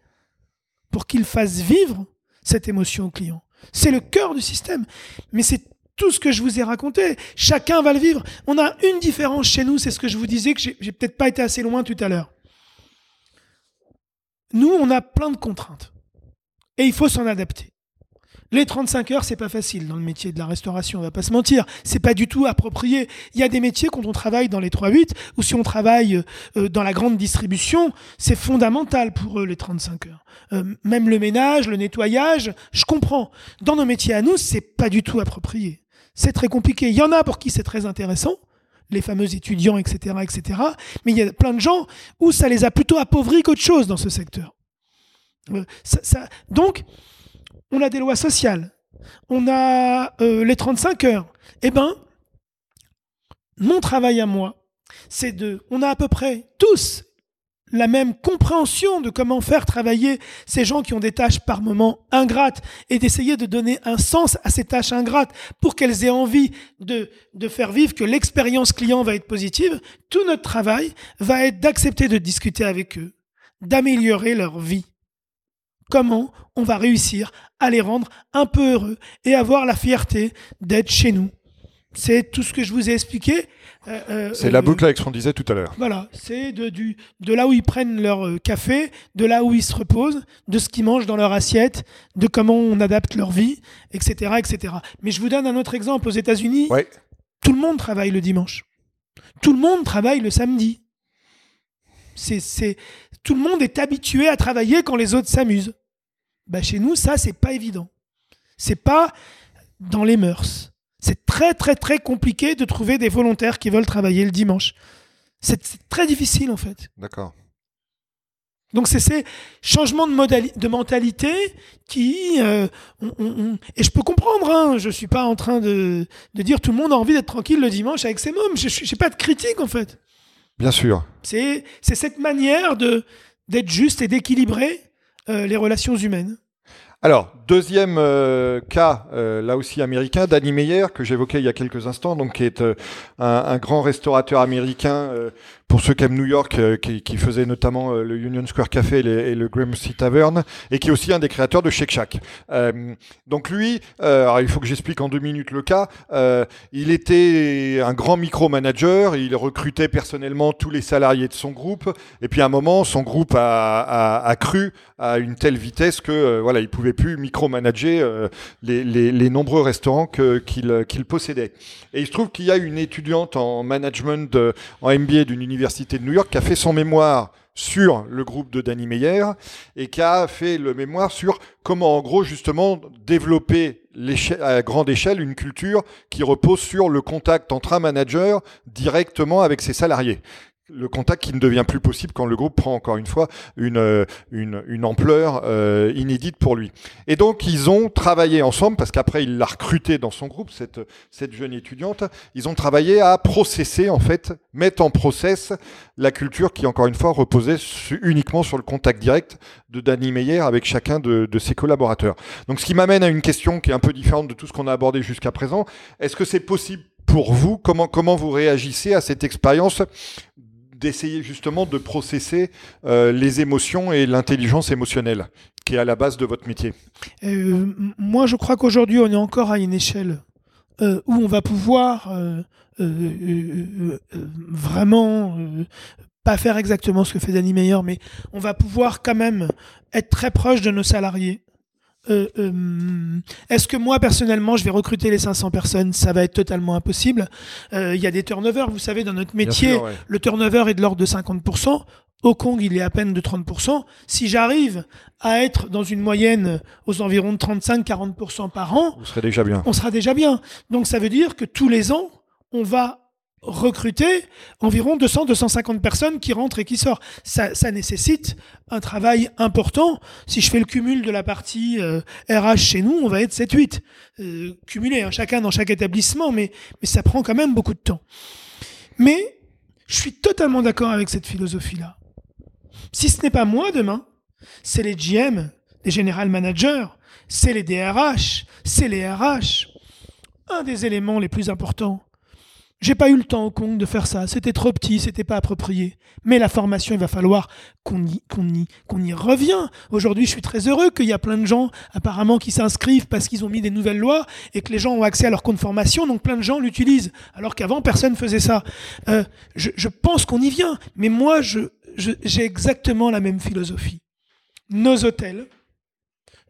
pour qu'ils fassent vivre cette émotion au client. C'est le cœur du système. Mais c'est tout ce que je vous ai raconté. Chacun va le vivre. On a une différence chez nous, c'est ce que je vous disais, que j'ai peut-être pas été assez loin tout à l'heure. Nous, on a plein de contraintes. Et il faut s'en adapter. Les 35 heures, c'est pas facile dans le métier de la restauration, on va pas se mentir. C'est pas du tout approprié. Il y a des métiers quand on travaille dans les 3-8 ou si on travaille euh, dans la grande distribution, c'est fondamental pour eux les 35 heures. Euh, même le ménage, le nettoyage, je comprends. Dans nos métiers à nous, c'est pas du tout approprié. C'est très compliqué. Il y en a pour qui c'est très intéressant, les fameux étudiants, etc., etc. Mais il y a plein de gens où ça les a plutôt appauvris qu'autre chose dans ce secteur. Euh, donc, on a des lois sociales, on a euh, les 35 heures. Eh ben, mon travail à moi, c'est de, on a à peu près tous la même compréhension de comment faire travailler ces gens qui ont des tâches par moments ingrates et d'essayer de donner un sens à ces tâches ingrates pour qu'elles aient envie de, de faire vivre que l'expérience client va être positive. Tout notre travail va être d'accepter de discuter avec eux, d'améliorer leur vie. Comment on va réussir à les rendre un peu heureux et avoir la fierté d'être chez nous. C'est tout ce que je vous ai expliqué. Euh, euh, C'est la euh, boucle avec ce qu'on disait tout à l'heure. voilà, c'est de, du, de là où ils prennent leur euh, café, de là où ils se reposent, de ce qu'ils mangent dans leur assiette, de comment on adapte leur vie, etc., etc. Mais je vous donne un autre exemple. Aux États-Unis, Ouais. tout le monde travaille le dimanche. Tout le monde travaille le samedi. C'est, c'est, tout le monde est habitué à travailler quand les autres s'amusent. Bah, chez nous, ça, c'est pas évident. C'est pas dans les mœurs. C'est très, très, très compliqué de trouver des volontaires qui veulent travailler le dimanche. C'est très difficile, en fait. D'accord. Donc c'est ces changements de, de mentalité qui... euh, on- on- on- et je peux comprendre, hein, je suis pas en train de, de dire tout le monde a envie d'être tranquille le dimanche avec ses mômes. Je n'ai pas de critique en fait. Bien sûr. C'est cette manière d'être juste et d'équilibrer euh, les relations humaines. Alors, deuxième euh, cas, euh, là aussi américain, Danny Meyer, que j'évoquais il y a quelques instants, donc qui est euh, un, grand restaurateur américain euh, pour ceux qui aiment New York, qui, qui, faisait notamment le Union Square Café et, et le Gramercy Tavern, et qui est aussi un des créateurs de Shake Shack. donc lui, il faut que j'explique en deux minutes le cas. il était un grand micromanager, il recrutait personnellement tous les salariés de son groupe, et puis à un moment, son groupe a, a, cru à une telle vitesse que voilà, il pouvait plus micromanager les, les, les nombreux restaurants qu'il possédait. Et il se trouve qu'il y a une étudiante en management en MBA d'une université de New York qui a fait son mémoire sur le groupe de Danny Meyer et qui a fait le mémoire sur comment en gros justement développer à grande échelle une culture qui repose sur le contact entre un manager directement avec ses salariés le contact qui ne devient plus possible quand le groupe prend encore une fois une, euh, ampleur euh, inédite pour lui. Et donc ils ont travaillé ensemble, parce qu'après il l'a recruté dans son groupe, cette, cette jeune étudiante, ils ont travaillé à processer en fait, mettre en process la culture qui encore une fois reposait uniquement sur le contact direct de Danny Meyer avec chacun de, de ses collaborateurs. Donc ce qui m'amène à une question qui est un peu différente de tout ce qu'on a abordé jusqu'à présent. Est-ce que c'est possible pour vous? Comment, comment vous réagissez à cette expérience d'essayer justement de processer euh, les émotions et l'intelligence émotionnelle qui est à la base de votre métier. Euh, Moi, je crois qu'aujourd'hui, on est encore à une échelle euh, où on va pouvoir vraiment pas faire exactement ce que fait Danny Meyer, mais on va pouvoir quand même être très proche de nos salariés euh, euh, est-ce que moi personnellement je vais recruter les 500 personnes? Ça va être totalement impossible. Euh, il y a des turnovers, vous savez, dans notre métier, le turnover est de l'ordre de 50%. Au Kong, il est à peine de 30%. Si j'arrive à être dans une moyenne aux environs de 35-40% par an, on sera déjà bien. On sera déjà bien. Donc ça veut dire que tous les ans, on va recruter environ 200-250 personnes qui rentrent et qui sortent. Ça, ça, nécessite un travail important. Si je fais le cumul de la partie RH euh, chez nous, on va être 7-8. Euh, cumulé, hein, chacun dans chaque établissement, mais, mais ça prend quand même beaucoup de temps. Mais je suis totalement d'accord avec cette philosophie-là. Si ce n'est pas moi demain, c'est les GM, les General Managers, c'est les DRH, c'est les RH. Un des éléments les plus importants, j'ai pas eu le temps au Kong de faire ça. C'était trop petit, c'était pas approprié. Mais la formation, il va falloir qu'on y, qu'on y, qu'on y revient. Aujourd'hui, je suis très heureux qu'il y a plein de gens, apparemment, qui s'inscrivent parce qu'ils ont mis des nouvelles lois et que les gens ont accès à leur compte formation. Donc, plein de gens l'utilisent. Alors qu'avant, personne faisait ça. Euh, je, je, pense qu'on y vient. Mais moi, je, j'ai exactement la même philosophie. Nos hôtels,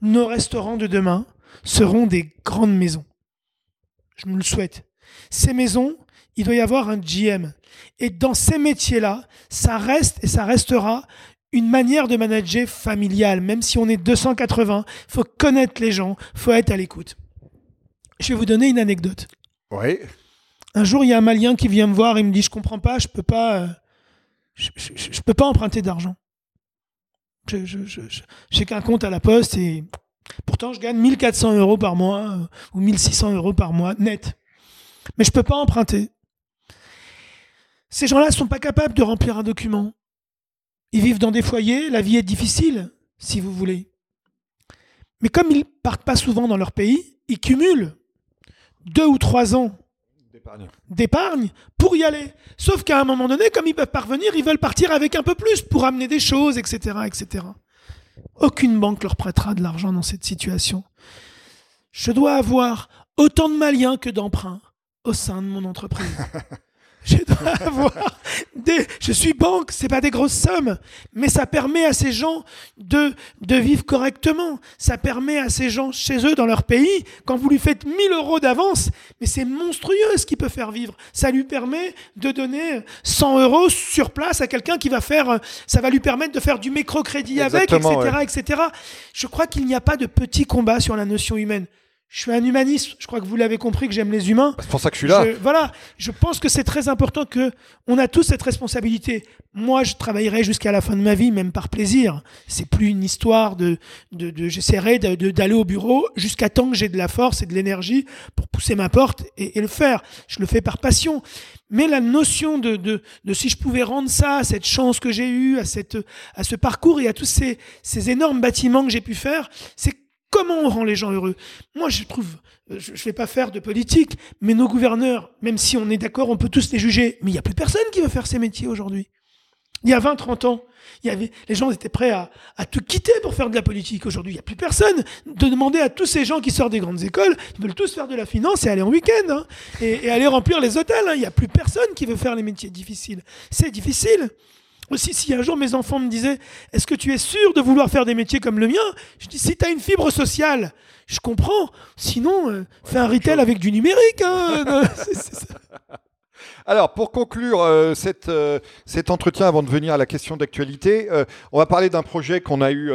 nos restaurants de demain seront des grandes maisons. Je me le souhaite. Ces maisons, il doit y avoir un GM. Et dans ces métiers-là, ça reste et ça restera une manière de manager familiale. Même si on est 280, il faut connaître les gens, il faut être à l'écoute. Je vais vous donner une anecdote. Oui. Un jour, il y a un Malien qui vient me voir et me dit Je comprends pas, je peux pas, euh, je, peux pas emprunter d'argent. J'ai qu'un compte à la poste et pourtant je gagne 1400 euros par mois euh, ou 1600 euros par mois net. Mais je peux pas emprunter. Ces gens-là ne sont pas capables de remplir un document. Ils vivent dans des foyers, la vie est difficile, si vous voulez. Mais comme ils partent pas souvent dans leur pays, ils cumulent deux ou trois ans d'épargne pour y aller. Sauf qu'à un moment donné, comme ils peuvent parvenir, ils veulent partir avec un peu plus pour amener des choses, etc., etc. Aucune banque leur prêtera de l'argent dans cette situation. Je dois avoir autant de Maliens que d'emprunts au sein de mon entreprise. [laughs] je dois [laughs] avoir des, je suis banque, c'est pas des grosses sommes, mais ça permet à ces gens de, de vivre correctement. Ça permet à ces gens chez eux, dans leur pays, quand vous lui faites 1000 euros d'avance, mais c'est monstrueux ce qu'il peut faire vivre. Ça lui permet de donner 100 euros sur place à quelqu'un qui va faire, ça va lui permettre de faire du microcrédit avec, etc., etc. Je crois qu'il n'y a pas de petit combat sur la notion humaine. Je suis un humaniste. Je crois que vous l'avez compris que j'aime les humains. C'est pour ça que je suis là. voilà. Je pense que c'est très important que on a tous cette responsabilité. Moi, je travaillerai jusqu'à la fin de ma vie, même par plaisir. C'est plus une histoire de, de, de j'essaierai d'aller au bureau jusqu'à temps que j'ai de la force et de l'énergie pour pousser ma porte et, et, le faire. Je le fais par passion. Mais la notion de, de, de si je pouvais rendre ça à cette chance que j'ai eue, à cette, à ce parcours et à tous ces, ces énormes bâtiments que j'ai pu faire, c'est Comment on rend les gens heureux? Moi, je trouve, je ne vais pas faire de politique, mais nos gouverneurs, même si on est d'accord, on peut tous les juger, mais il n'y a plus personne qui veut faire ces métiers aujourd'hui. Il y a 20, 30 ans, les gens étaient prêts à, tout quitter pour faire de la politique. Aujourd'hui, il n'y a plus personne. De demander à tous ces gens qui sortent des grandes écoles, ils veulent tous faire de la finance et aller en week-end, hein, et, et, aller remplir les hôtels. Hein. Il n'y a plus personne qui veut faire les métiers difficiles. C'est difficile. Aussi, si un jour mes enfants me disaient Est-ce que tu es sûr de vouloir faire des métiers comme le mien? Je dis Si tu as une fibre sociale, je comprends. Sinon, euh, fais un retail avec du numérique. Hein. [laughs] [laughs] Alors, pour conclure euh, cette, euh, cet entretien, avant de venir à la question d'actualité, on va parler d'un projet qu'on a eu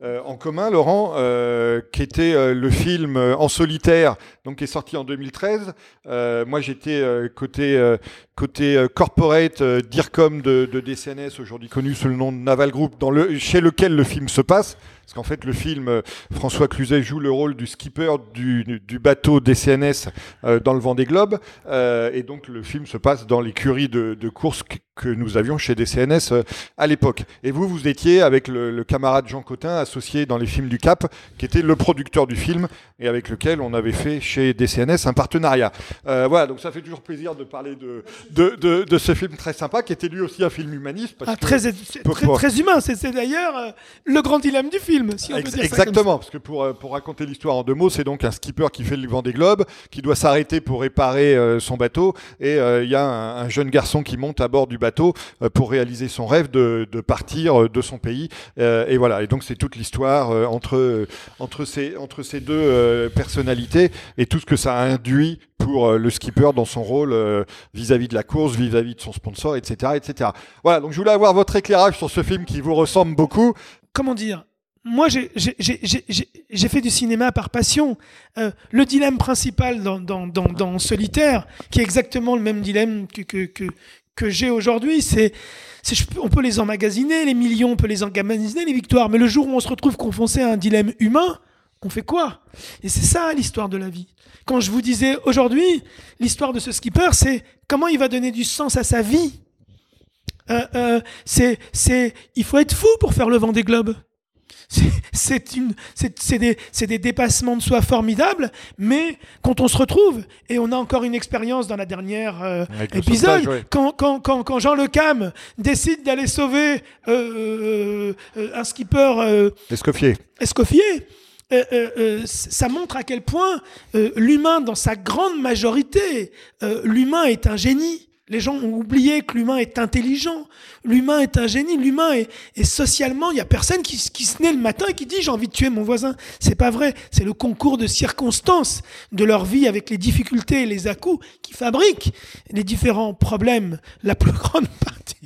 euh, en commun, Laurent, euh, qui était euh, le film En solitaire, donc qui est sorti en 2013. Euh, moi, j'étais côté côté corporate DIRCOM de, DCNS, aujourd'hui connu sous le nom de Naval Group, chez lequel le film se passe. Parce qu'en fait, le film, euh, François Cluzet joue le rôle du skipper du, du bateau DCNS euh, dans le Vendée Globe. Euh, et donc, le film se passe dans l'écurie de, de course que, nous avions chez DCNS euh, à l'époque. Et vous, vous étiez avec le, le camarade Jean Cotin, associé dans les films du Cap, qui était le producteur du film et avec lequel on avait fait chez DCNS un partenariat. Voilà, donc ça fait toujours plaisir de parler de, de, de, de ce film très sympa, qui était lui aussi un film humaniste. Parce Ah, que- très, très, pour- très humain. C'est d'ailleurs le grand dilemme du film, si on peut Ex- dire ça comme Exactement, parce que pour, euh, pour raconter l'histoire en deux mots, c'est donc un skipper qui fait le vent des globes, qui doit s'arrêter pour réparer euh, son bateau, et euh, il y a un, un jeune garçon qui monte à bord du bateau euh, pour réaliser son rêve de, de partir de son pays. Et voilà, et donc c'est toute l'histoire entre, entre, ces, entre ces deux personnalités et tout ce que ça induit pour le skipper dans son rôle vis-à-vis de la course, vis-à-vis de son sponsor, etc., etc. Voilà, donc je voulais avoir votre éclairage sur ce film qui vous ressemble beaucoup. comment dire? Moi, j'ai- fait du cinéma par passion. Euh, le dilemme principal dans, dans, dans, dans Solitaire, qui est exactement le même dilemme que, que, que, que j'ai aujourd'hui, c'est on peut les emmagasiner, les millions, on peut les emmagasiner, les victoires, mais le jour où on se retrouve confronté à un dilemme humain, on fait quoi? Et c'est ça l'histoire de la vie. Quand je vous disais aujourd'hui, l'histoire de ce skipper, c'est comment il va donner du sens à sa vie. Euh, euh, c'est, il faut être fou pour faire le vent des globes. C'est- une, c'est, c'est des, c'est des dépassements de soi formidables, mais quand on se retrouve et on a encore une expérience dans la dernière euh, épisode, ouais. quand, quand, quand, quand Jean Le Cam décide d'aller sauver euh, euh, euh, un skipper euh, Escoffier. Escoffier, euh, euh, euh, ça montre à quel point euh, l'humain, dans sa grande majorité, euh, l'humain est un génie. Les gens ont oublié que l'humain est intelligent, l'humain est un génie, l'humain est, est socialement, il n'y a personne qui, se naît le matin et qui dit j'ai envie de tuer mon voisin. C'est pas vrai, c'est le concours de circonstances de leur vie avec les difficultés et les à-coups qui fabriquent les différents problèmes. La plus [laughs] grande partie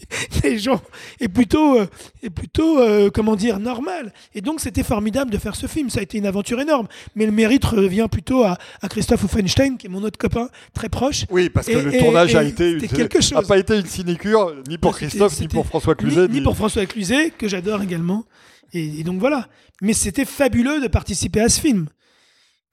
des gens est plutôt, euh, est plutôt euh, comment dire, normale. Et donc c'était formidable de faire ce film, ça a été une aventure énorme. Mais le mérite revient plutôt à, à Christophe Offenstein, qui est mon autre copain très proche. Oui, parce que Et- le et- tournage a été quelque a chose. pas été une sinécure ni pour Christophe ni pour François Cluzet. Ni, ni pour François Cluzet, que j'adore également. Et, et donc voilà. Mais c'était fabuleux de participer à ce film.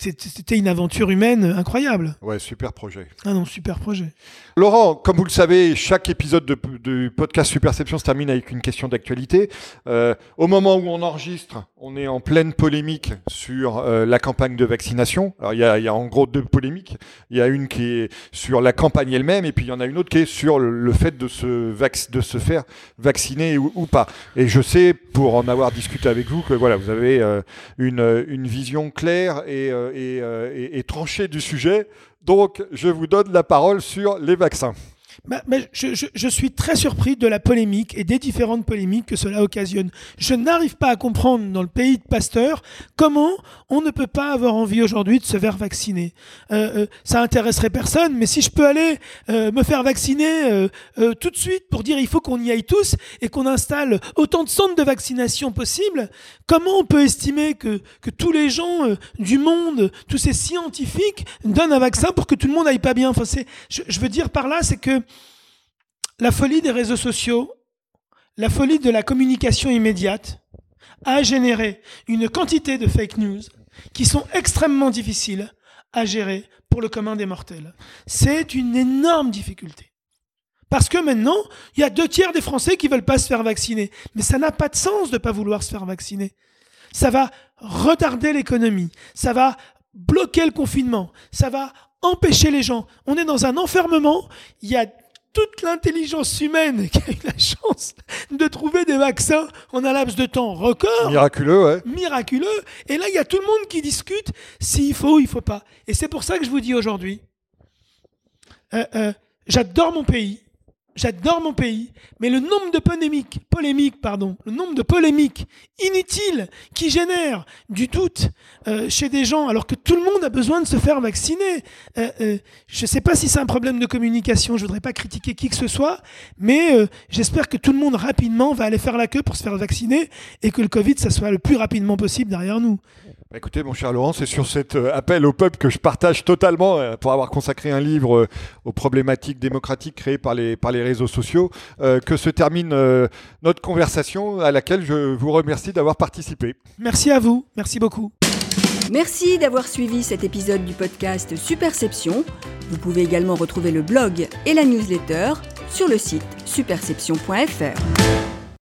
C'était une aventure humaine incroyable. Ouais, super projet. Ah non, super projet. Laurent, comme vous le savez, chaque épisode de, du podcast Superception se termine avec une question d'actualité. Euh, au moment où on enregistre, on est en pleine polémique sur euh, la campagne de vaccination. Alors il y a, il y a en gros deux polémiques. Il y a une qui est sur la campagne elle-même, et puis il y en a une autre qui est sur le, le fait de se, vac- de se faire vacciner ou, ou pas. Et je sais, pour en avoir discuté avec vous, que voilà, vous avez euh, une, une vision claire et, et, euh, et- et tranchée du sujet. Donc, je vous donne la parole sur les vaccins. Bah, je, je- je suis très surpris de la polémique et des différentes polémiques que cela occasionne. Je n'arrive pas à comprendre dans le pays de Pasteur comment on ne peut pas avoir envie aujourd'hui de se faire vacciner. Euh, euh, ça intéresserait personne, mais si je peux aller euh, me faire vacciner euh, euh, tout de suite pour dire il faut qu'on y aille tous et qu'on installe autant de centres de vaccination possible, comment on peut estimer que, que tous les gens du monde, tous ces scientifiques donnent un vaccin pour que tout le monde aille pas bien? Enfin, je, je veux dire par là, c'est que la folie des réseaux sociaux, la folie de la communication immédiate a généré une quantité de fake news qui sont extrêmement difficiles à gérer pour le commun des mortels. C'est une énorme difficulté. Parce que maintenant, il y a deux tiers des Français qui veulent pas se faire vacciner. Mais ça n'a pas de sens de pas vouloir se faire vacciner. ça va retarder l'économie, ça va bloquer le confinement, ça va empêcher les gens. On est dans un enfermement, il y a toute l'intelligence humaine qui a eu la chance de trouver des vaccins en un laps de temps record. Miraculeux, ouais. Miraculeux. Et là, il y a tout le monde qui discute s'il faut ou il faut pas. Et c'est pour ça que je vous dis aujourd'hui, euh, euh, j'adore mon pays, J'adore mon pays, mais le nombre de polémiques, polémiques pardon, le nombre de polémiques inutiles qui génèrent du doute euh, chez des gens, alors que tout le monde a besoin de se faire vacciner. Euh, euh, je ne sais pas si c'est un problème de communication. Je voudrais pas critiquer qui que ce soit, mais j'espère que tout le monde rapidement va aller faire la queue pour se faire vacciner et que le Covid, ça soit le plus rapidement possible derrière nous. Bah, écoutez, mon cher Laurent, c'est sur cet euh, appel au peuple que je partage totalement euh, pour avoir consacré un livre euh, aux problématiques démocratiques créées par les, par les réseaux sociaux que se termine notre conversation à laquelle je vous remercie d'avoir participé. Merci à vous, merci beaucoup. Merci d'avoir suivi cet épisode du podcast Superception. Vous pouvez également retrouver le blog et la newsletter sur le site superception.fr.